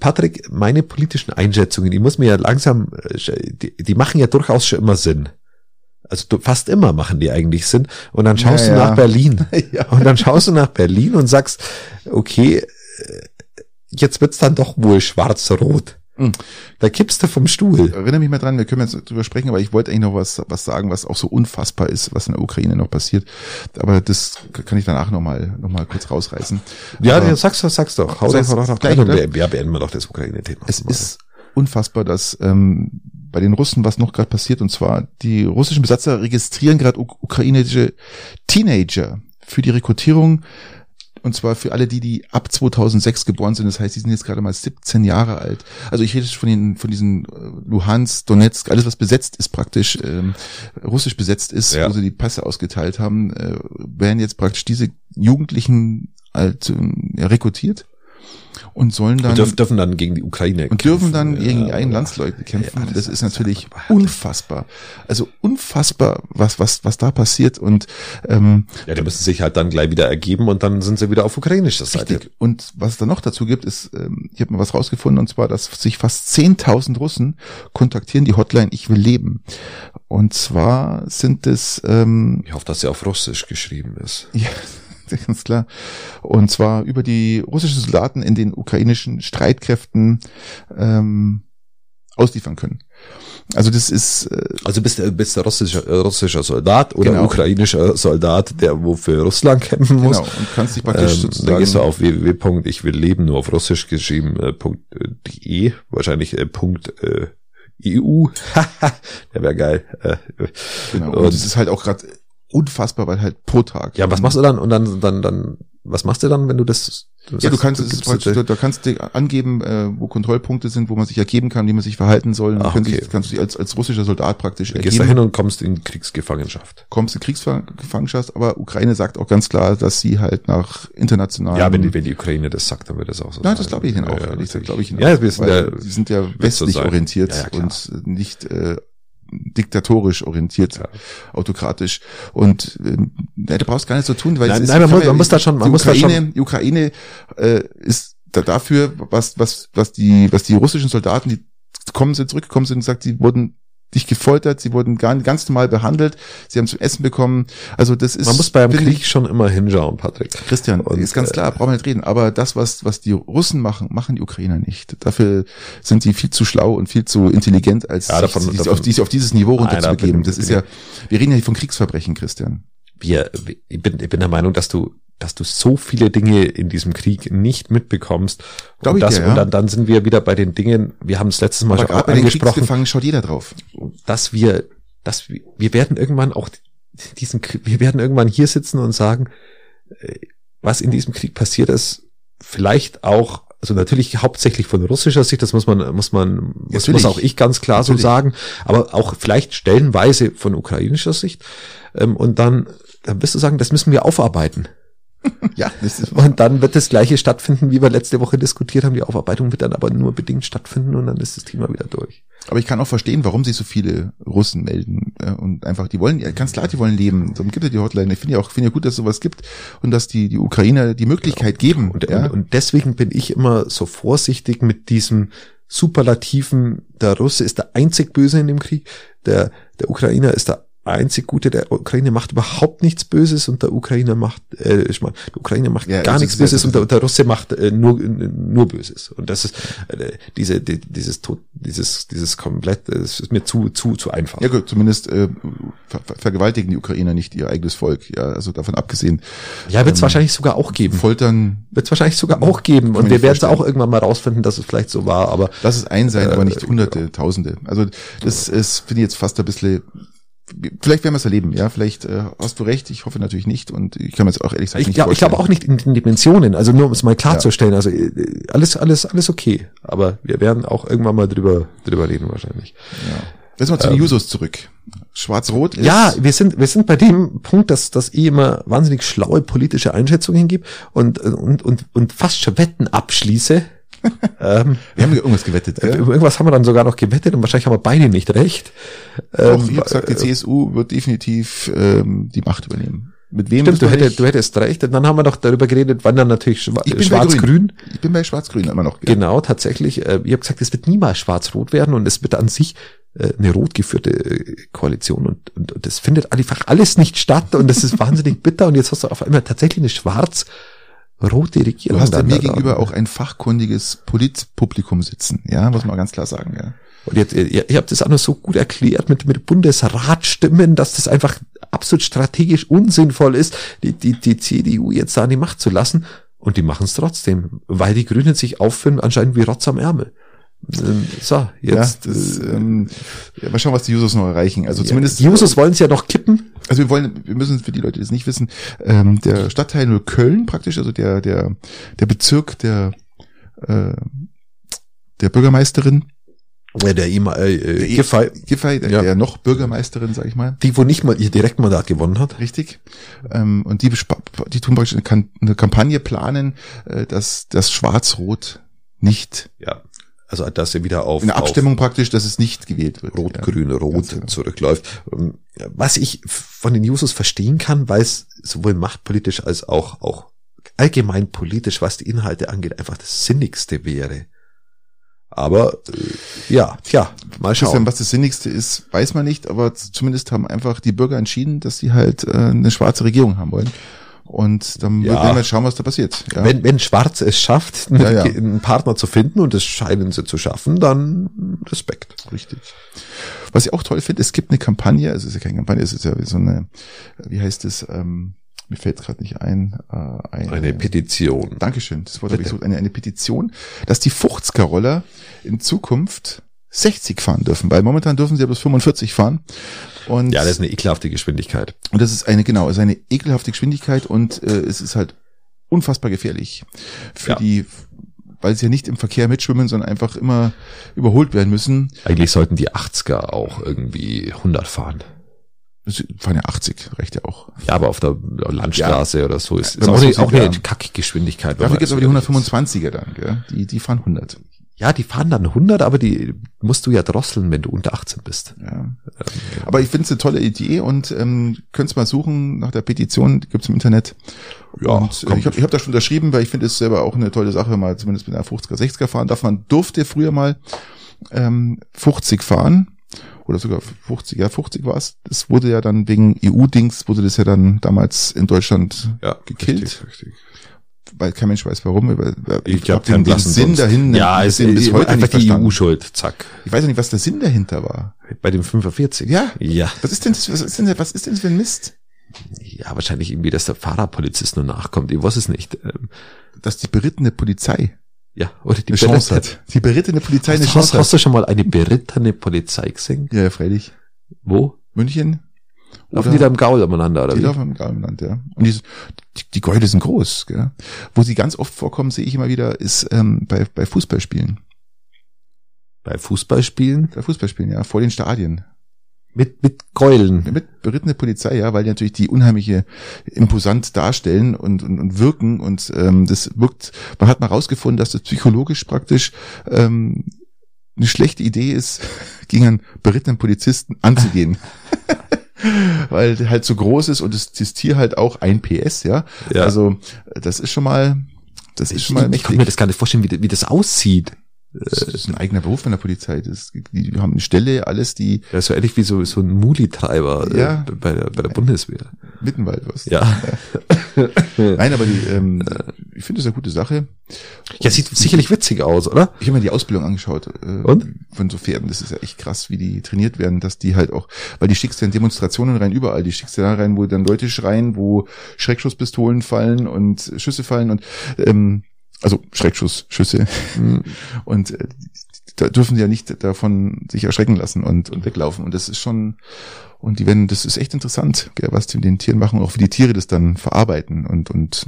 Patrick, meine politischen Einschätzungen, die muss mir ja langsam, die, die machen ja durchaus schon immer Sinn. Also fast immer machen die eigentlich Sinn. Und dann schaust ja, du nach Berlin. <laughs> ja. Und dann schaust du nach Berlin und sagst, okay, jetzt wird's dann doch wohl schwarz-rot. Hm. Da kippst du vom Stuhl. Erinnere mich mal dran, wir können jetzt drüber sprechen, aber ich wollte eigentlich noch was, was sagen, was auch so unfassbar ist, was in der Ukraine noch passiert. Aber das kann ich danach nochmal noch mal kurz rausreißen. Ja, aber, sag's, sag's doch. Hau das heißt, doch gleich, wir, wir beenden wir doch das Ukraine-Thema. Es ist unfassbar, dass ähm, bei den Russen was noch gerade passiert, und zwar die russischen Besatzer registrieren gerade ukrainische Teenager für die Rekrutierung und zwar für alle die, die ab 2006 geboren sind. Das heißt, die sind jetzt gerade mal 17 Jahre alt. Also ich rede von den, von diesen äh, Luhansk, Donetsk, alles was besetzt ist praktisch, ähm, russisch besetzt ist, ja. wo sie die Pässe ausgeteilt haben, äh, werden jetzt praktisch diese Jugendlichen halt äh, rekrutiert und sollen dann und dürfen, dürfen dann gegen die Ukraine und kämpfen. dürfen dann gegen die eigenen Landsleute kämpfen. Ja, das, das, ist natürlich unfassbar. Also unfassbar, was was was da passiert und ähm, ja, die müssen sich halt dann gleich wieder ergeben und dann sind sie wieder auf ukrainischer Seite. Richtig. Und was es dann noch dazu gibt, ist, ähm, ich habe mal was rausgefunden und zwar, dass sich fast 10.000 Russen kontaktieren die Hotline Ich will leben. Und zwar sind es ähm, ich hoffe, dass sie auf Russisch geschrieben ist. Ja ganz klar. Und zwar über die russischen Soldaten in den ukrainischen Streitkräften ähm, ausliefern können. Also das ist äh, also bist du bist du russischer, russischer Soldat oder genau. ukrainischer Soldat, der wo für Russland kämpfen muss. Genau und kannst dich praktisch ähm, sozusagen dann gehst du auf www. ich will leben nur auf Russisch geschrieben äh, äh, de wahrscheinlich äh, Punkt äh, EU. <laughs> der wäre geil. Äh, genau. Und, und es ist halt auch gerade unfassbar, weil halt pro Tag. Ja, was machst du dann und dann dann dann was machst du dann, wenn du das Du ja, du kannst, es praktisch, du, du kannst dir angeben, äh, wo Kontrollpunkte sind, wo man sich ergeben kann, wie man sich verhalten soll. Ach, okay. sich, kannst du dich als, als russischer Soldat praktisch du ergeben. Gehst da hin und kommst in Kriegsgefangenschaft. Kommst in Kriegsgefangenschaft, aber Ukraine sagt auch ganz klar, dass sie halt nach internationalen... Ja, wenn die, wenn die Ukraine das sagt, dann wird das auch so Ja, das glaube ich ihnen auch. Ja, ja, glaube ich ihnen ja, auch. Wir sind ja, sie sind ja westlich so orientiert ja, und nicht äh, diktatorisch orientiert, ja. autokratisch. Und äh, du brauchst gar nicht so tun, weil nein, es ist, nein, man, muss, man muss da schon, man muss Ukraine, da schon. Die Ukraine äh, ist da dafür, was was was die was die russischen Soldaten, die kommen sind zurückgekommen sind und gesagt, sie wurden dich gefoltert, sie wurden ganz normal behandelt, sie haben zum Essen bekommen. Also das ist. Man muss beim Krieg schon immer hinschauen, Patrick. Christian, und, ist ganz klar, brauchen wir nicht reden. Aber das, was, was die Russen machen, machen die Ukrainer nicht. Dafür sind die viel zu schlau und viel zu intelligent, als ja, davon, sich, davon, auf, sich auf dieses Niveau runterzubegeben. Das ist ja, wir reden ja hier von Kriegsverbrechen, Christian. Wir, ich bin, ich bin der Meinung, dass du dass du so viele Dinge in diesem Krieg nicht mitbekommst. Glaub und, das, dir, ja. und dann, dann sind wir wieder bei den Dingen, wir haben es letztes Mal Aber schon angesprochen. schaut jeder drauf. Dass wir, dass wir, wir werden irgendwann auch diesen, wir werden irgendwann hier sitzen und sagen, äh, was in diesem Krieg passiert ist, vielleicht auch also natürlich hauptsächlich von russischer Sicht, das muss man, muss man, muss, muss auch ich ganz klar natürlich. so sagen, aber auch vielleicht stellenweise von ukrainischer Sicht. Ähm, und dann, dann wirst du sagen, das müssen wir aufarbeiten ja, das ist und dann wird das gleiche stattfinden, wie wir letzte Woche diskutiert haben. Die Aufarbeitung wird dann aber nur bedingt stattfinden und dann ist das Thema wieder durch. Aber ich kann auch verstehen, warum sich so viele Russen melden und einfach, die wollen, ganz klar, die wollen leben. Darum gibt es die Hotline. Ich finde ja auch, finde ja gut, dass es sowas gibt und dass die, die Ukrainer die Möglichkeit geben. Und, ja. und, und deswegen bin ich immer so vorsichtig mit diesem Superlativen, der Russe ist der einzig Böse in dem Krieg, der, der Ukrainer ist der einzig Gute, der Ukraine macht überhaupt nichts Böses und der Ukrainer macht, äh, ich meine, der Ukrainer macht Ja, gar nichts das ist- Böses und der, der Russe macht äh, nur nur Böses und das ist äh, diese die, dieses Tod dieses dieses komplett das ist mir zu zu zu einfach. Ja gut, zumindest äh, ver ver- vergewaltigen die Ukrainer nicht ihr eigenes Volk. Ja, also davon abgesehen. Ja, wird es ähm, wahrscheinlich sogar auch geben. Foltern, Wird es wahrscheinlich sogar auch geben und wir werden es auch irgendwann mal rausfinden, dass es vielleicht so war, aber lass es ein sein, aber Äh, nicht Hunderte, Tausende. Also das ist, finde ich jetzt fast ein bisschen. Vielleicht werden wir es erleben, ja. Vielleicht äh, hast du recht. Ich hoffe natürlich nicht und ich kann mir jetzt auch ehrlich gesagt ich nicht glaube ich glaube auch nicht in den Dimensionen, also nur um es mal Ja. klarzustellen, also äh, alles alles alles okay, aber wir werden auch irgendwann mal drüber drüber reden wahrscheinlich. Ja. Lass mal zu den Jusos zurück. Schwarz-Rot ist. Ähm, Ja, wir sind, wir sind bei dem Punkt, dass dass ich immer wahnsinnig schlaue politische Einschätzungen hingibt und, und, und, und fast schon Wetten abschließe. Ähm, wir haben irgendwas gewettet. Gell? Irgendwas haben wir dann sogar noch gewettet und wahrscheinlich haben wir beide nicht recht. Doch, Ähm, ich habe gesagt, die CSU wird definitiv ähm, die Macht übernehmen. Mit wem? Stimmt, du, nicht. du hättest recht. Und dann haben wir doch darüber geredet, wann dann natürlich schwa Ich bin bei schwarz-grün. Ich bin bei Schwarz-Grün immer noch. Gell? Genau, tatsächlich. Äh, ich habe gesagt, es wird niemals schwarz-rot werden und es wird an sich äh, eine rot geführte äh, Koalition und, und, und das findet einfach alles nicht statt und das ist <laughs> wahnsinnig bitter und jetzt hast du auf einmal tatsächlich eine schwarz-rote Regierung. Du hast ja mir da. gegenüber auch ein fachkundiges Politpublikum sitzen. Ja, muss man ganz klar sagen. Ja. Und jetzt, ihr, ihr habt das auch noch so gut erklärt mit, mit Bundesratstimmen, dass das einfach absolut strategisch unsinnvoll ist, die, die, die CDU jetzt da an die Macht zu lassen. Und die machen es trotzdem, weil die Grünen sich aufführen anscheinend wie Rotz am Ärmel. So, jetzt. ja, das, äh, ähm, ja, mal schauen, was die Jusos noch erreichen. Also zumindest. Die Jusos wollen es ja noch kippen. Also wir wollen, wir müssen für die Leute, die es nicht wissen, ähm, der Stadtteil Neukölln praktisch, also der der der Bezirk der äh, der Bürgermeisterin, Ja, der immer, äh, der äh, Giffey, Giffey, der, Ja. der noch Bürgermeisterin, sag ich mal, die, wo nicht mal ihr Direktmandat gewonnen hat. richtig. Ähm, und die die tun praktisch eine Kampagne planen, äh, dass das Schwarz-Rot nicht Ja. Also, dass er wieder auf, in der auf Abstimmung praktisch, dass es nicht gewählt wird. Rot, ja. Grün, Rot Ganz genau. zurückläuft. Ähm, Was ich von den Jusos verstehen kann, weil es sowohl machtpolitisch als auch, auch allgemein politisch, was die Inhalte angeht, einfach das Sinnigste wäre. Aber äh, ja, tja, mal Christian, schauen. was das Sinnigste ist, weiß man nicht, aber zumindest haben einfach die Bürger entschieden, dass sie halt äh, eine schwarze Regierung haben wollen. Und dann Ja. werden wir schauen, was da passiert. Ja. Wenn, wenn Schwarz es schafft, Ja, ja. einen Partner zu finden, und das scheinen sie zu schaffen, dann Respekt. Richtig. Was ich auch toll finde, es gibt eine Kampagne, es ist ja keine Kampagne, es ist ja so eine, wie heißt es, ähm, mir fällt gerade nicht ein, äh, eine, Eine Petition. Dankeschön, das Wort habe ich so, eine, eine Petition, dass die 50er-Roller in Zukunft 60 fahren dürfen, weil momentan dürfen sie ja bloß 45 fahren. Und, Ja, das ist eine ekelhafte Geschwindigkeit. und das ist eine, genau, ist eine ekelhafte Geschwindigkeit und äh, es ist halt unfassbar gefährlich für Ja. die, weil sie ja nicht im Verkehr mitschwimmen, sondern einfach immer überholt werden müssen. Eigentlich sollten die 80er auch irgendwie 100 fahren. Sie fahren ja 80, reicht ja auch. Ja, aber auf der Landstraße oder so ist, ist auch, eine, auch eine ja. Kackgeschwindigkeit. Dafür man gibt's aber so die ehrlich ist. 125er dann, gell? Die, die fahren 100. Ja, die fahren dann 100, aber die musst du ja drosseln, wenn du unter 18 bist. Ja. Aber ich finde es eine tolle Idee und ähm, könnt's mal suchen nach der Petition, die gibt's im Internet. Ja, und äh, ich habe ich hab das schon unterschrieben, weil ich finde es selber auch eine tolle Sache, mal zumindest mit einer 50er, 60er fahren darf. Man durfte früher mal ähm, 50 fahren oder sogar 50, ja 50 war es. Das wurde ja dann wegen EU-Dings, wurde das ja dann damals in Deutschland Ja, gekillt. richtig, richtig. Weil kein Mensch weiß warum. weil- Ich glaube, keinen den, den Sinn Dunst. dahin, Ja, den Sinn bis ist heute einfach nicht die verstanden. EU-Schuld. Zack. Ich weiß ja nicht, was der Sinn dahinter war. Bei dem 45. Ja. Ja. Was ist denn das, was ist denn, was ist denn das für ein Mist? Ja, wahrscheinlich irgendwie, dass der Fahrerpolizist nur nachkommt. Ich weiß es nicht. Ähm, Dass die berittene Polizei Ja, oder die eine Chance berittene- hat. Die berittene Polizei eine Hast, hast, Chance hast hat. du schon mal eine berittene Polizei gesehen? Ja, freilich. Wo? München? Laufen die da im Gaul umeinander, oder Die wie? laufen im Garmenland, ja. Und die, die, die Gäule sind groß, gell? Wo sie ganz oft vorkommen, sehe ich immer wieder, ist ähm, bei, bei Fußballspielen. Bei Fußballspielen? Bei Fußballspielen, ja, vor den Stadien. Mit, mit Keulen. Mit berittene Polizei, ja, weil die natürlich die unheimliche imposant darstellen und, und, und wirken und ähm, das wirkt, man hat mal rausgefunden, dass das psychologisch praktisch ähm, eine schlechte Idee ist, <laughs> gegen einen berittenen Polizisten anzugehen. <laughs> <laughs> weil halt so groß ist und das, das Tier halt auch ein PS, ja. Ja. Also das ist schon mal, das ist Ich, schon mal ich, ich kann mir das gar nicht vorstellen, wie, wie das aussieht. Das ist ein eigener Beruf in der Polizei. Das, die haben eine Stelle, alles, die Ja, so ähnlich wie so, so ein Muli-Treiber Ja. äh, bei, der, bei der Bundeswehr. Mittenwald was. Ja. <laughs> Nein, aber die, ähm, ich finde das eine gute Sache. Ja, sieht sicherlich witzig aus, oder? Ich habe mir die Ausbildung angeschaut äh, Und? von so Pferden. Das ist ja echt krass, wie die trainiert werden, dass die halt auch, weil die schickst ja in Demonstrationen rein, überall. Die schickst ja da rein, wo dann Leute schreien, wo Schreckschusspistolen fallen und Schüsse fallen und ähm, also Schreckschussschüsse. <laughs> Und äh, da dürfen die ja nicht davon sich erschrecken lassen und, und weglaufen. Und das ist schon, und die werden, das ist echt interessant, gell, was die mit den Tieren machen, auch wie die Tiere das dann verarbeiten und, und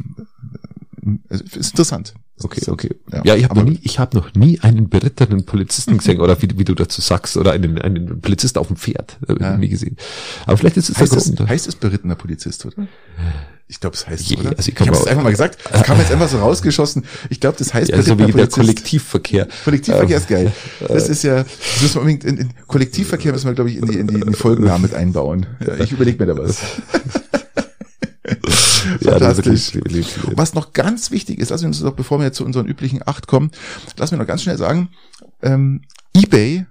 äh, also, ist interessant. Okay, okay. Ja, Ja, ich habe noch nie, ich habe noch nie einen berittenen Polizisten gesehen oder wie, wie du dazu sagst oder einen, einen Polizist auf dem Pferd, ich Ja. nie gesehen. Aber vielleicht ist es Heißt der es, Grund. heißt es berittener Polizist, oder? Ich glaube, es heißt Je, so, oder? also ich ich habe es einfach mal gesagt. Es kam jetzt einfach so rausgeschossen. Ich glaube, das heißt ja, so wie der. Kollektivverkehr. Kollektivverkehr ist geil. Das ist ja, das müssen wir unbedingt in, in Kollektivverkehr müssen wir, glaube ich, in die, in die, in die Folgennamen mit einbauen. Ja, ich überlege mir da was. <laughs> Ja, Fantastisch. wirklich- wirklich- Und Was noch ganz wichtig ist, lassen wir uns doch, bevor wir jetzt zu unseren üblichen acht kommen, lassen wir noch ganz schnell sagen, ähm, eBay,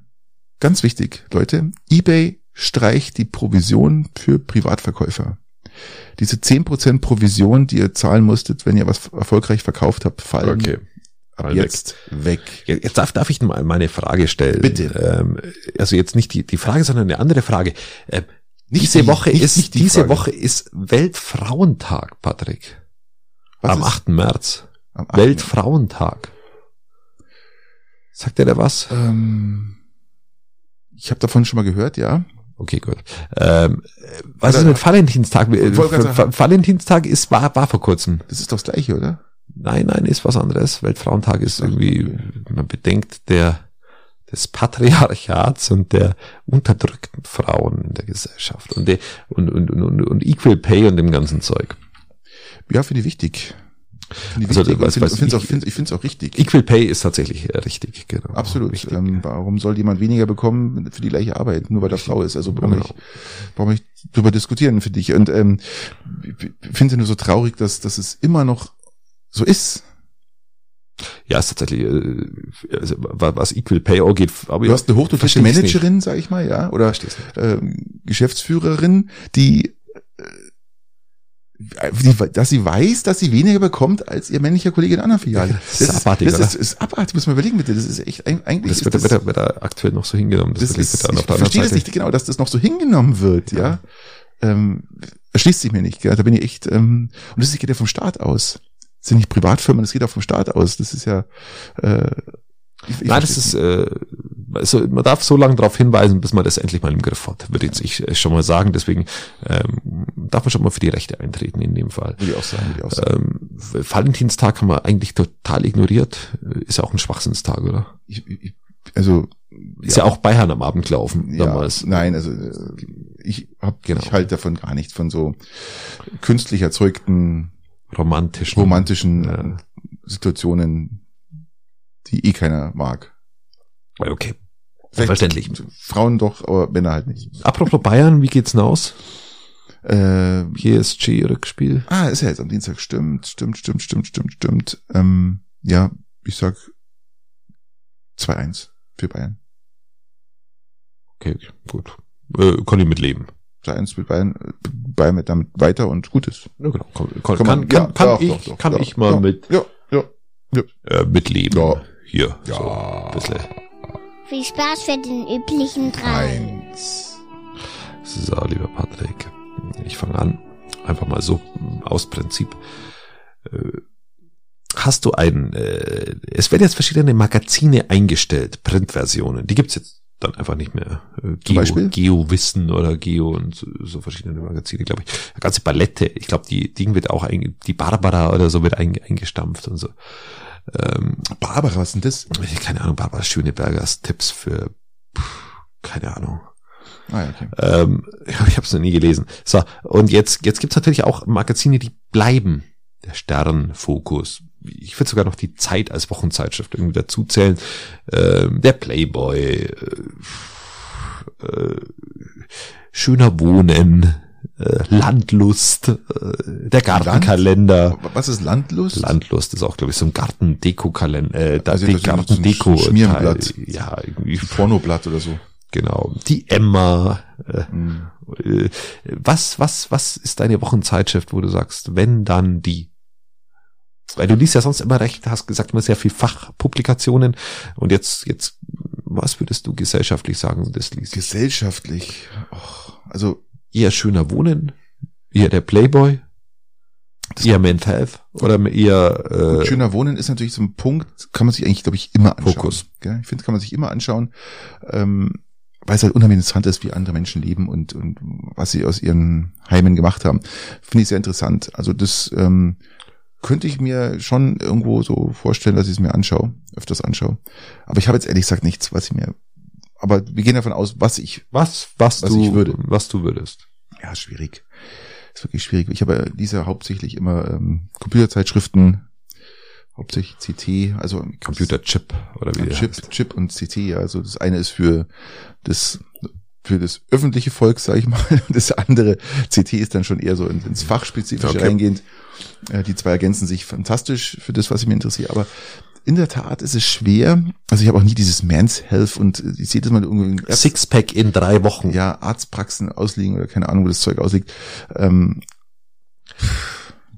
ganz wichtig, Leute, eBay streicht die Provision für Privatverkäufer. Diese 10% Provision, die ihr zahlen musstet, wenn ihr was erfolgreich verkauft habt, fallen Okay. ab jetzt weg. Jetzt jetzt darf, darf ich mal meine Frage stellen. Bitte. Ähm, also jetzt nicht die, die Frage, sondern eine andere Frage. Ähm, Nicht diese die- Woche nicht- ist, nicht die diese Frage. Woche ist Weltfrauentag, Patrick. Was am ist- 8. März. am 8. Weltfrauentag. Sagt dir da was? Ähm, ich habe davon schon mal gehört, ja. Okay, gut. Ähm, was Oder- ist mit Valentinstag? Äh, Valentinstag ist, war, war vor kurzem. Das ist doch das Gleiche, oder? Nein, nein, ist was anderes. Weltfrauentag ist irgendwie, man bedenkt der, des Patriarchats und der unterdrückten Frauen in der Gesellschaft und, der, und, und, und, und Equal Pay und dem ganzen Zeug. Ja, finde ich wichtig. Finde ich Also, wichtig. was- was finde es auch, ich- find, ich find's auch richtig. Equal Pay ist tatsächlich äh, richtig, genau. Absolut. Richtig. Ähm, warum soll jemand weniger bekommen für die gleiche Arbeit, nur weil er Frau ist? Also brauchen wir Genau. nicht, brauchen wir nicht drüber diskutieren für dich. Und ähm, ich finde es nur so traurig, dass, dass es immer noch so ist. Ja, ist tatsächlich, äh, also, wa- was Equal Pay angeht, aber Du hast eine hochdotierte ich's nicht. Managerin, sag ich mal, ja, oder ähm, Geschäftsführerin, äh, die, dass sie weiß, dass sie weniger bekommt als ihr männlicher Kollege in einer anderen Filiale. Das ist abartig, das ist, ist abartig, muss man überlegen bitte. Das ist echt eigentlich Das ist wird, das, wird, er- wird er aktuell noch so hingenommen. das ich ist, ich verstehe das nicht genau, dass das noch so hingenommen wird, ja. Ja. Ähm, erschließt sich mir nicht, gell? da bin ich echt, ähm, und das geht ja vom Staat aus. Das sind nicht Privatfirmen, das geht auch vom Staat aus. Das ist ja, äh, ich, Nein, das ist, äh, also man darf so lange darauf hinweisen, bis man das endlich mal im Griff hat, würde jetzt ich äh, schon mal sagen. Deswegen ähm, darf man schon mal für die Rechte eintreten in dem Fall. Würde ich auch sagen, würde ich auch sagen. Ähm, Valentinstag haben wir eigentlich total ignoriert. Ist ja auch ein Schwachsinnstag, oder? Ich, ich, also, Ist ja, auch Bayern am Abend gelaufen ja, damals. nein, also äh, ich hab, Genau. ich halte davon gar nichts von so künstlich erzeugten Romantischen. romantischen Ja. äh, Situationen, die eh keiner mag. Okay. Vielleicht Verständlich. Frauen doch, aber Männer halt nicht. Apropos Bayern, wie geht's denn aus? Äh, PSG-Rückspiel. ah, ist ja jetzt am Dienstag. Stimmt, stimmt, stimmt, stimmt, stimmt, stimmt. Ähm, ja, ich sag 2-1 für Bayern. Okay, gut. Äh, kann ich mitleben. 2-1 für Bayern. Bayern mit damit weiter und gut ist. Ja, genau. Kann, kann, Kann man- kann, ja, kann doch, ich, doch, doch, kann ja, ich mal ja, mit Ja, ja. äh, mitleben. Ja. Hier. Ja. So, ein bisschen. Viel Spaß für den üblichen drei. Eins. So, lieber Patrick, ich fange an. Einfach mal so aus Prinzip. Äh, Hast du ein, äh, es werden jetzt verschiedene Magazine eingestellt, Printversionen. Die gibt's jetzt dann einfach nicht mehr. Äh, Geo? Geo-Wissen oder Geo und so, so verschiedene Magazine, glaube ich. Eine ganze Palette. Ich glaube, die Ding wird auch, ein, die Barbara oder so wird ein, eingestampft und so. Ähm, Barbara, was denn das? keine Ahnung, Barbara Schönebergers Tipps für, pff, keine Ahnung. Ah, ja, okay. Ähm, <laughs> ich habe es noch nie gelesen. So, und jetzt, jetzt gibt's natürlich auch Magazine, die bleiben. Der Stern, Fokus. Ich würde sogar noch die Zeit als Wochenzeitschrift irgendwie dazuzählen. Ähm, der Playboy, äh, äh, Schöner Wohnen, äh, Landlust, äh, der Gartenkalender. Was ist Landlust? Landlust ist auch, glaube ich, so ein Gartendeko-Kalender, äh, Also das ist so ein Gartendeko. Schmierenblatt. Ja, irgendwie Pornoblatt oder so. Genau. Die Emma. Äh, Hm. äh, was, was, was ist deine Wochenzeitschrift, wo du sagst, wenn dann die? Weil du liest ja sonst immer recht, hast gesagt immer sehr viel Fachpublikationen und jetzt, jetzt, was würdest du gesellschaftlich sagen, das liest? Gesellschaftlich. Och, also Eher schöner Wohnen? Eher der Playboy? eher Men's Health? Oder eher, äh, schöner Wohnen ist natürlich so ein Punkt, kann man sich eigentlich, glaube ich, immer anschauen. Fokus. Gell? Ich finde, kann man sich immer anschauen, ähm, weil es halt unheimlich interessant ist, wie andere Menschen leben und, und was sie aus ihren Heimen gemacht haben. Finde ich sehr interessant. Also das ähm, könnte ich mir schon irgendwo so vorstellen, dass ich es mir anschaue, öfters anschaue. Aber ich habe jetzt ehrlich gesagt nichts, was ich mir. Aber wir gehen davon aus, was ich. was, was, was du, ich würde. was du würdest. Ja, schwierig. Ist wirklich schwierig. Ich habe diese hauptsächlich immer ähm, Computerzeitschriften, hauptsächlich CT, also Computerchip oder wie der Chip. Chip und CT, ja. Also das eine ist für das für das öffentliche Volk, sage ich mal. <laughs> Das andere CT ist dann schon eher so ins, Fachspezifische Okay. reingehend. Äh, Die zwei ergänzen sich fantastisch für das, was ich mir interessiere. Aber in der Tat ist es schwer. Also ich habe auch nie dieses Man's Health und äh, ich sehe das mal irgendwie Sixpack in drei Wochen. ja, Arztpraxen ausliegen oder keine Ahnung, wo das Zeug ausliegt. Ähm,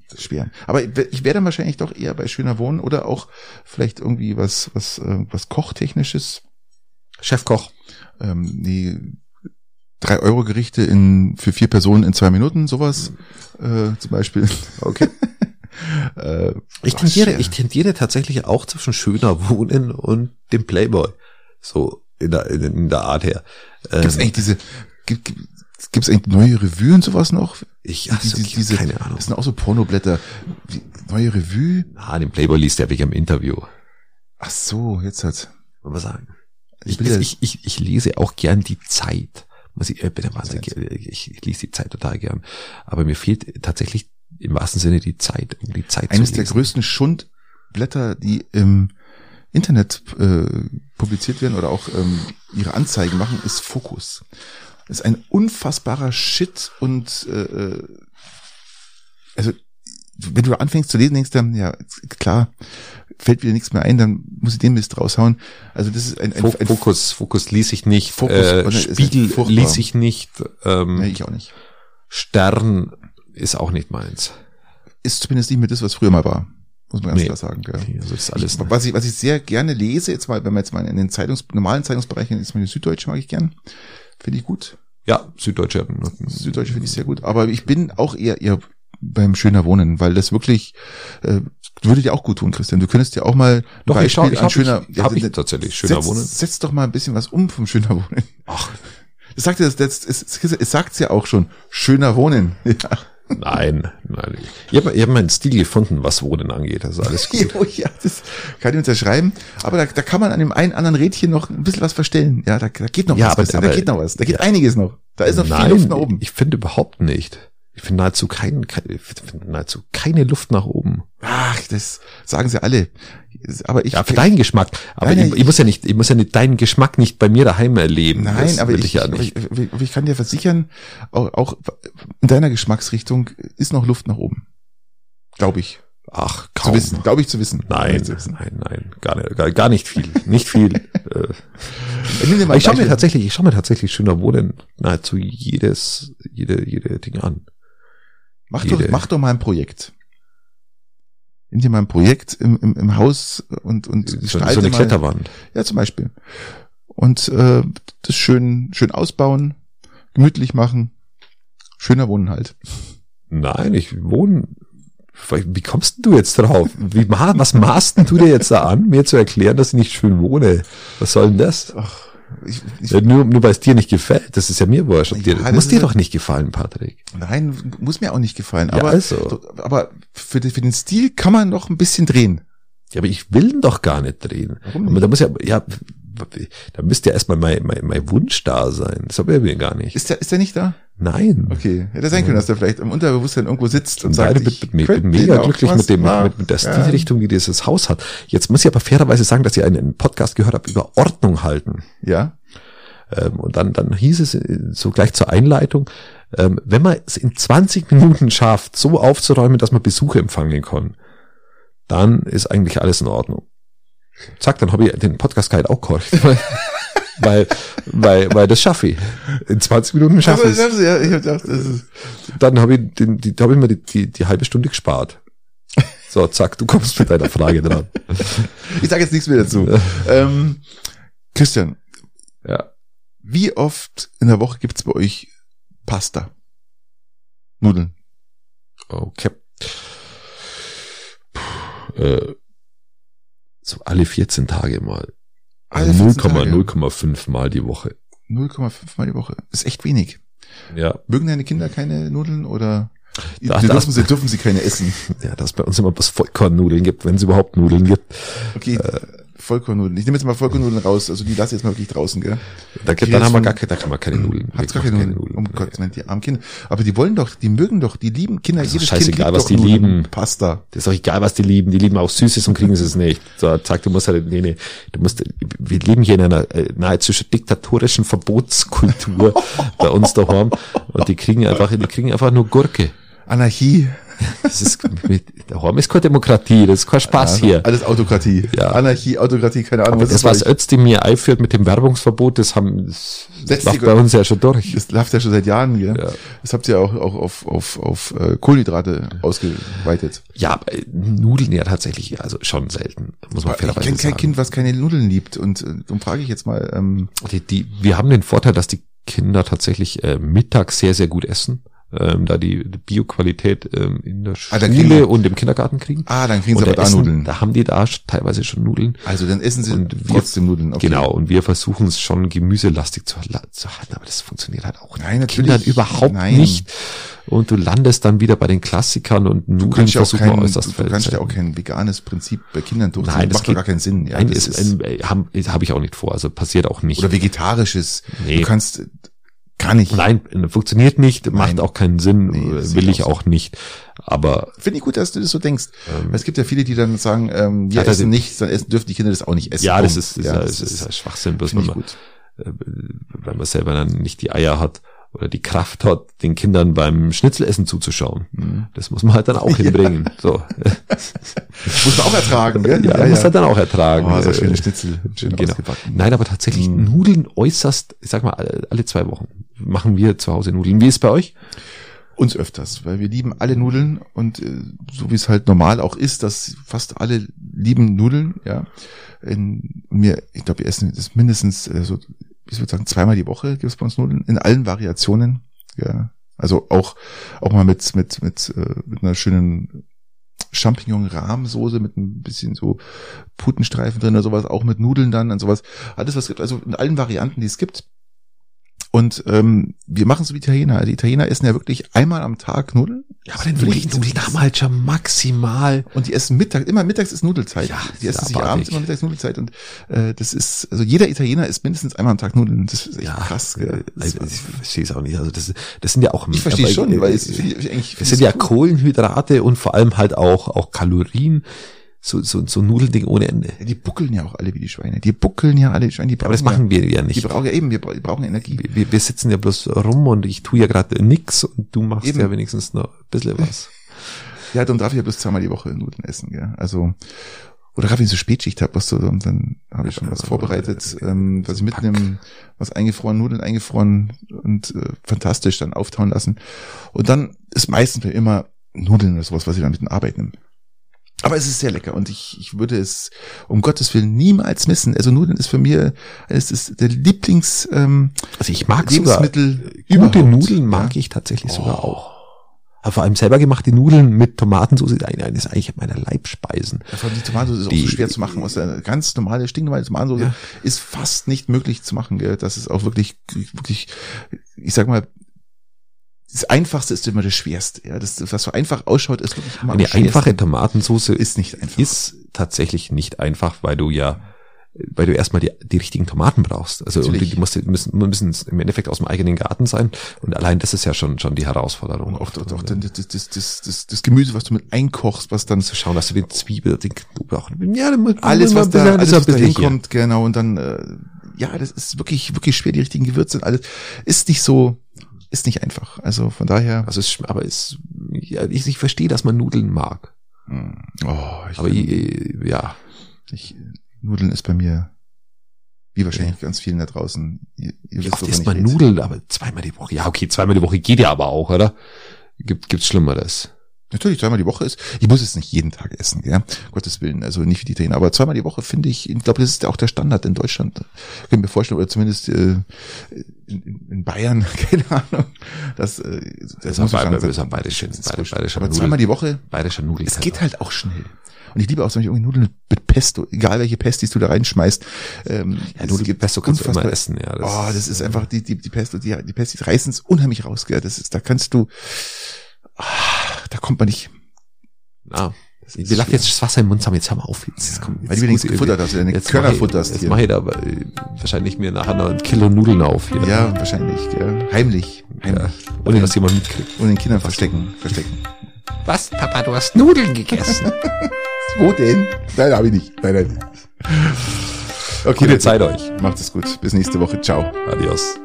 das ist schwer. Aber ich wäre dann wahrscheinlich doch eher bei schöner Wohnen oder auch vielleicht irgendwie was, was, äh, was Kochtechnisches. Chefkoch. Ähm, die drei Euro Gerichte in für vier Personen in zwei Minuten, sowas äh, zum Beispiel. Okay. <laughs> äh, Ich tendiere, ich tendiere tatsächlich auch zwischen schöner Wohnen und dem Playboy. So in der, in, der Art her. Ähm, Gibt's eigentlich diese, gibt, gibt, gibt's eigentlich neue Revue und sowas noch? ich also, Die- die- diese, keine Ahnung. Das sind auch so Pornoblätter. Wie, neue Revue? Ah, den Playboy liest er wegen im Interview. Ach so, jetzt hat. Wollen wir sagen. Ich Ich, ich, ich, ich lese auch gern die Zeit. Muss ich, ich bin der Wahnsinn, ich, ich lese die Zeit total gern. Aber mir fehlt tatsächlich im wahrsten Sinne die Zeit, um die Zeit Eines zu der lesen. größten Schundblätter, die im Internet äh, publiziert werden oder auch ähm, ihre Anzeigen machen, ist Fokus. Das ist ein unfassbarer Shit und äh, äh, also wenn du anfängst zu lesen, denkst du, ja, klar, fällt wieder nichts mehr ein, dann muss ich den Mist raushauen. Also das ist ein, ein, ein Fokus, Fokus ließ ich nicht, Fokus, äh, Spiegel ließ ich nicht, ähm, nee, ich auch nicht. Stern ist auch nicht meins. Ist zumindest nicht mehr das, was früher mal war. Muss man ganz Nee. klar sagen. Gell? Also das ist alles. Ich, was, ich, was ich sehr gerne lese, jetzt mal, wenn man jetzt mal in den Zeitungs, normalen Zeitungsbereichen ist, die Süddeutsche mag ich gern. Finde ich gut. ja, Süddeutsche. Süddeutsche finde ich sehr gut. Aber ich bin auch eher, eher beim schöner Wohnen, weil das wirklich, äh, würde dir auch gut tun, Christian. Du könntest ja auch mal ein Doch, ich schau, ich an hab, schöner, ich, hab ich tatsächlich schöner setz, Wohnen. Setz doch mal ein bisschen was um vom schöner Wohnen. Ach, Das sagt ja, das, das, es, es, sagt's ja auch schon. Schöner Wohnen. <laughs> Ja. nein, nein. Ich habe ich hab meinen Stil gefunden, was Wohnen angeht. Also alles <laughs> gut. Jo, ja, das kann ich unterschreiben. Aber da, da kann man an dem einen anderen Rädchen noch ein bisschen was verstellen. Ja, da, da geht noch Ja, was. aber- Christian, da aber- geht noch was. Da geht ja. einiges noch. Da ist noch viel Luft nach oben. Ich finde überhaupt nicht. Ich finde nahezu kein, kein, ich finde nahezu keine Luft nach oben. Ach, das sagen sie alle. Aber ich, Ja, für deinen Geschmack. Aber Nein, ich, ich muss ja nicht, ich muss ja nicht deinen Geschmack nicht bei mir daheim erleben. Nein, Das aber will ich, ja nicht. ich, ich kann dir versichern, auch, auch in deiner Geschmacksrichtung ist noch Luft nach oben. Glaube ich. Ach, Zu kaum. wissen. Glaube ich zu wissen. Nein, Zu wissen. nein, nein, gar nicht, gar, gar nicht viel, nicht viel. äh, <laughs> ich schaue mir tatsächlich, ich schaue mir tatsächlich schöner Wohnen nahezu jedes, jede, jede Ding an. Mach doch, mach doch mal ein Projekt. Nimm dir mal ein Projekt im, im, im Haus und, und So, so eine mal- Kletterwand. Ja, zum Beispiel. Und äh, das schön, schön ausbauen, gemütlich machen, schöner wohnen halt. Nein, ich wohne. Wie kommst du jetzt drauf? Wie, ma- was maßt denn du dir jetzt da an, mir zu erklären, dass ich nicht schön wohne? Was soll denn das? Ach, ich, ich, Ja, nur, nur weil es dir nicht gefällt. Das ist ja mir wurscht. Ja, dir, muss dir doch nicht gefallen, Patrick. nein, muss mir auch nicht gefallen. Ja, Aber, also. aber für, den- für den Stil kann man noch ein bisschen drehen. Ja, aber ich will ihn doch gar nicht drehen. Warum Aber da muss ja, ja, da müsste ja erstmal mein, mein, mein Wunsch da sein. Das habe ich mir gar nicht. Ist der, ist der nicht da? Nein. Okay. Hätte sein können, dass der vielleicht im Unterbewusstsein irgendwo sitzt und Und sagt, ich bin, bin, mega glücklich mit dem, mit, mit der Ja. Stilrichtung, die dieses Haus hat. Jetzt muss ich aber fairerweise sagen, dass ich einen Podcast gehört habe über Ordnung halten. Ja. Ähm, und dann, dann hieß es äh, so gleich zur Einleitung, ähm, wenn man es in 20 Minuten schafft, so aufzuräumen, dass man Besuche empfangen kann, dann ist eigentlich alles in Ordnung. Zack, dann habe ich den Podcast Guide auch gehorcht. <laughs> weil, weil, weil das schaffe ich. In 20 Minuten schaffe ich es. Ja, ich hab gedacht, das ist, Dann habe ich, den, die, habe ich mir die, die, die halbe Stunde gespart. So, zack, du kommst mit deiner Frage dran. ich sage jetzt nichts mehr dazu. <laughs> Ähm, Christian, Ja. wie oft in der Woche gibt's bei euch Pasta? Nudeln. Okay. Puh, äh, so alle 14 Tage mal. Also 14 Tage. 0,05 mal die Woche. 0,5 Mal die Woche. Ist echt wenig. Ja. Mögen deine Kinder keine Nudeln oder Da- die das- dürfen, sie, dürfen sie keine essen? <laughs> Ja, dass bei uns immer bloß Vollkornnudeln gibt, wenn es überhaupt Nudeln gibt. Okay, Äh. Vollkornnudeln. Ich nehme jetzt mal Vollkornnudeln raus. Also die lasse ich jetzt mal wirklich draußen, gell? Da, Okay, dann haben wir gar keine, da kann man keine Nudeln. Hat's gar keine machen Nudeln. Um. Gottes Willen, die armen Kinder. Aber die wollen doch, die mögen doch, die lieben Kinder. ist Jedes doch scheißegal, was die Nudeln, lieben. Pasta. Das ist doch egal, was die lieben. Die lieben auch Süßes und kriegen sie es nicht. So, zack, du musst halt, nee, nee, du musst, wir leben hier in einer äh, nahezu diktatorischen Verbotskultur <laughs> bei uns daheim und die kriegen einfach, die kriegen einfach nur Gurke. Anarchie. Das ist, mit, daheim ist keine Demokratie, das ist kein Spaß Ja, hier. Alles Autokratie. Ja. Anarchie, Autokratie, keine Ahnung. Aber das, ist was euch? Özdemir einführt mit dem Werbungsverbot, das haben, das, das Setzt läuft bei uns ja schon durch. Das läuft ja schon seit Jahren, gell? Ja. Das habt ihr auch, auch auf, auf, auf äh, Kohlenhydrate ausgeweitet. Ja, äh, Nudeln ja tatsächlich, also schon selten, muss man Ich fairerweise kenne kein sagen. Kind, was keine Nudeln liebt. Und äh, darum frage ich jetzt mal, ähm, Die, die, wir haben den Vorteil, dass die Kinder tatsächlich äh, mittags sehr, sehr gut essen, ähm, da die, Bioqualität ähm, in der Ah, Schule wir- und im Kindergarten kriegen. ah, dann kriegen sie aber da essen, Nudeln. Da haben die da teilweise schon Nudeln. Also dann essen sie Und wir- trotzdem Nudeln. Okay. Genau, und wir versuchen es schon gemüselastig zu, zu halten, aber das funktioniert halt auch Nein, natürlich. Kindern überhaupt Nein. nicht. Und du landest dann wieder bei den Klassikern und Du Nudeln kannst ja auch kein, äußerst du kannst ja auch kein veganes Prinzip bei Kindern durchziehen. Nein, das macht geht- gar keinen Sinn. Ja, Nein, das ist, ist, äh, habe hab ich auch nicht vor, also passiert auch nicht. oder vegetarisches. Nee. Du kannst, kann ich. Nein, funktioniert nicht, macht Nein. auch keinen Sinn, Nee, äh, will ich auch auch nicht. Aber Finde ich gut, dass du das so denkst. Ähm, es gibt ja viele, die dann sagen, ähm, wir essen nichts, dann essen, dürfen die Kinder das auch nicht essen. ja, das ist, ist, ja, das ist, ist, ist, Schwachsinn, bloß wenn man, gut. äh, wenn man selber dann nicht die Eier hat oder die Kraft hat, den Kindern beim Schnitzelessen zuzuschauen. Mhm. Das muss man halt dann auch <laughs> hinbringen. So. <laughs> Muss man auch ertragen, gell? Ja, muss halt dann auch ertragen. Oh, so Äh, schöne Schnitzel. Schön Genau. Nein, aber tatsächlich Mhm. Nudeln äußerst, ich sag mal, alle alle zwei Wochen machen wir zu Hause Nudeln. Wie ist es bei euch? Uns öfters, weil wir lieben alle Nudeln und äh, so wie es halt normal auch ist, dass fast alle lieben Nudeln, ja. In, mir, ich glaube, wir essen das mindestens, äh, so, ich würde sagen, zweimal die Woche gibt es bei uns Nudeln in allen Variationen. Ja. Also auch auch mal mit mit mit äh, mit einer schönen Champignon-Rahmsoße mit ein bisschen so Putenstreifen drin oder sowas, auch mit Nudeln dann und sowas. Alles, was es gibt, also in allen Varianten, die es gibt. Und ähm, wir machen so wie Italiener. Die Italiener essen ja wirklich einmal am Tag Nudeln. Ja, aber die Nudeln, Nudeln halt schon maximal. Und die essen Mittag, immer mittags ist Nudelzeit. Ja, die essen sich abends immer mittags Nudelzeit. Und äh, das ist, also jeder Italiener isst mindestens einmal am Tag Nudeln. Das ist echt Ja, krass. Gell? Also, ich verstehe es auch nicht. Also das, das sind ja auch. ich verstehe schon, äh, weil es finde ich eigentlich. Das sind ja Kohlenhydrate und vor allem halt auch, auch Kalorien. So, so, so Nudelding ohne Ende. Ja, die buckeln ja auch alle wie die Schweine. Die buckeln ja alle wie die Schweine. Die Aber das brauchen machen wir ja ja, Die nicht. brauchen ja eben, wir brauchen Energie. Wir, wir sitzen ja bloß rum und ich tue ja gerade nix und du machst Eben. ja wenigstens noch ein bisschen was. <laughs> Ja, darum darf ich ja bloß zweimal die Woche Nudeln essen. Gell? Also oder gerade wenn ich so Spätschicht habe, was so, und dann habe ich schon was vorbereitet, ähm, was ich mitnehme, was eingefroren, Nudeln eingefroren und äh, fantastisch dann auftauen lassen. Und dann ist meistens immer Nudeln oder sowas, was ich dann mit in Arbeit nehme. Aber es ist sehr lecker und ich, ich würde es um Gottes Willen niemals missen. Also Nudeln ist für mir, es ist der Lieblings ähm, Also ich mag sogar Lebensmittel gute überhaupt. Nudeln mag ich tatsächlich sogar auch. Aber vor allem selber gemachte Nudeln mit Tomatensauce ist eine- eines eigentlich meiner Leibspeisen. Ja, vor allem die Tomatensauce ist auch Die- so schwer zu machen. Aus der ganz normale, stinknormale Tomatensauce Ja. ist fast nicht möglich zu machen. Gell? Das ist auch wirklich, wirklich, ich sag mal, das Einfachste ist immer das Schwerste. Ja, das, was so einfach ausschaut, ist wirklich immer am Eine schwersten. einfache Tomatensauce ist nicht einfach. ist tatsächlich nicht einfach, weil du ja, weil du erstmal die, die richtigen Tomaten brauchst. Also und die, musst, müssen, müssen im Endeffekt aus dem eigenen Garten sein. Und allein das ist ja schon schon die Herausforderung. und auch, auch dann das, das, das, das, das, Gemüse, was du mit einkochst, was dann zu schauen, dass du den Zwiebel, den Knoblauch, ja, dann alles, was da, alles, was da hinkommt, genau, und dann, äh, ja, das ist wirklich, wirklich schwer, die richtigen Gewürze und alles. Ist nicht so, ist nicht einfach. Also von daher. Also es, aber es, ja, ich, ich verstehe, dass man Nudeln mag. hm, Oh, ich, Aber ich, ja, ich, Nudeln ist bei mir, wie wahrscheinlich ganz vielen da draußen. Ihr, ihr wisst, oft isst man. Nudeln, aber zweimal die Woche. Ja, okay, zweimal die Woche geht ja aber auch, oder? Gibt, gibt's Schlimmeres? Natürlich, zweimal die Woche ist. Ich muss es nicht jeden Tag essen, ja. Gottes Willen, also nicht wie die Italiener. Aber zweimal die Woche finde ich, ich glaube, das ist auch der Standard in Deutschland. Können mir vorstellen, oder zumindest äh, in, in Bayern, <laughs> keine Ahnung. Das, äh, das ist muss auch ich bei- sagen, ist auch bayerische- das ist bayer- wurscht. bayerische Aber Nudeln. zweimal die Woche, Bayerischer Nudel. es geht halt auch schnell. Und ich liebe auch zum Beispiel irgendwie Nudeln mit Pesto, egal welche Pestis du da reinschmeißt. Ähm, Ja, Nudeln gibt Pesto kannst du immer essen, ja. oh, das ist einfach, die, die, die Pesto, die, die Pestis reißen es unheimlich raus, gell. Das ist, da kannst du, ah, da kommt man nicht. Ja. ist Wir lassen jetzt das Wasser im Mund haben, jetzt hör mal auf. Jetzt, Ja, kommt, weil du wenigstens gefuttert hast, deine jetzt Körner futterst Jetzt mache ich da aber, äh, wahrscheinlich mir nachher noch ein Kilo Nudeln auf hier. Ja, wahrscheinlich, gell. Heimlich, ja. heimlich. Ohne dass jemand mitkriegt. Und den Kindern verstecken, verstecken. Was, Papa, du hast Nudeln gegessen. <laughs> Wo denn? Nein, habe ich nicht. Nein, nein. Okay, Gute Leute, Zeit euch. Macht es gut. Bis nächste Woche. Ciao. Adios.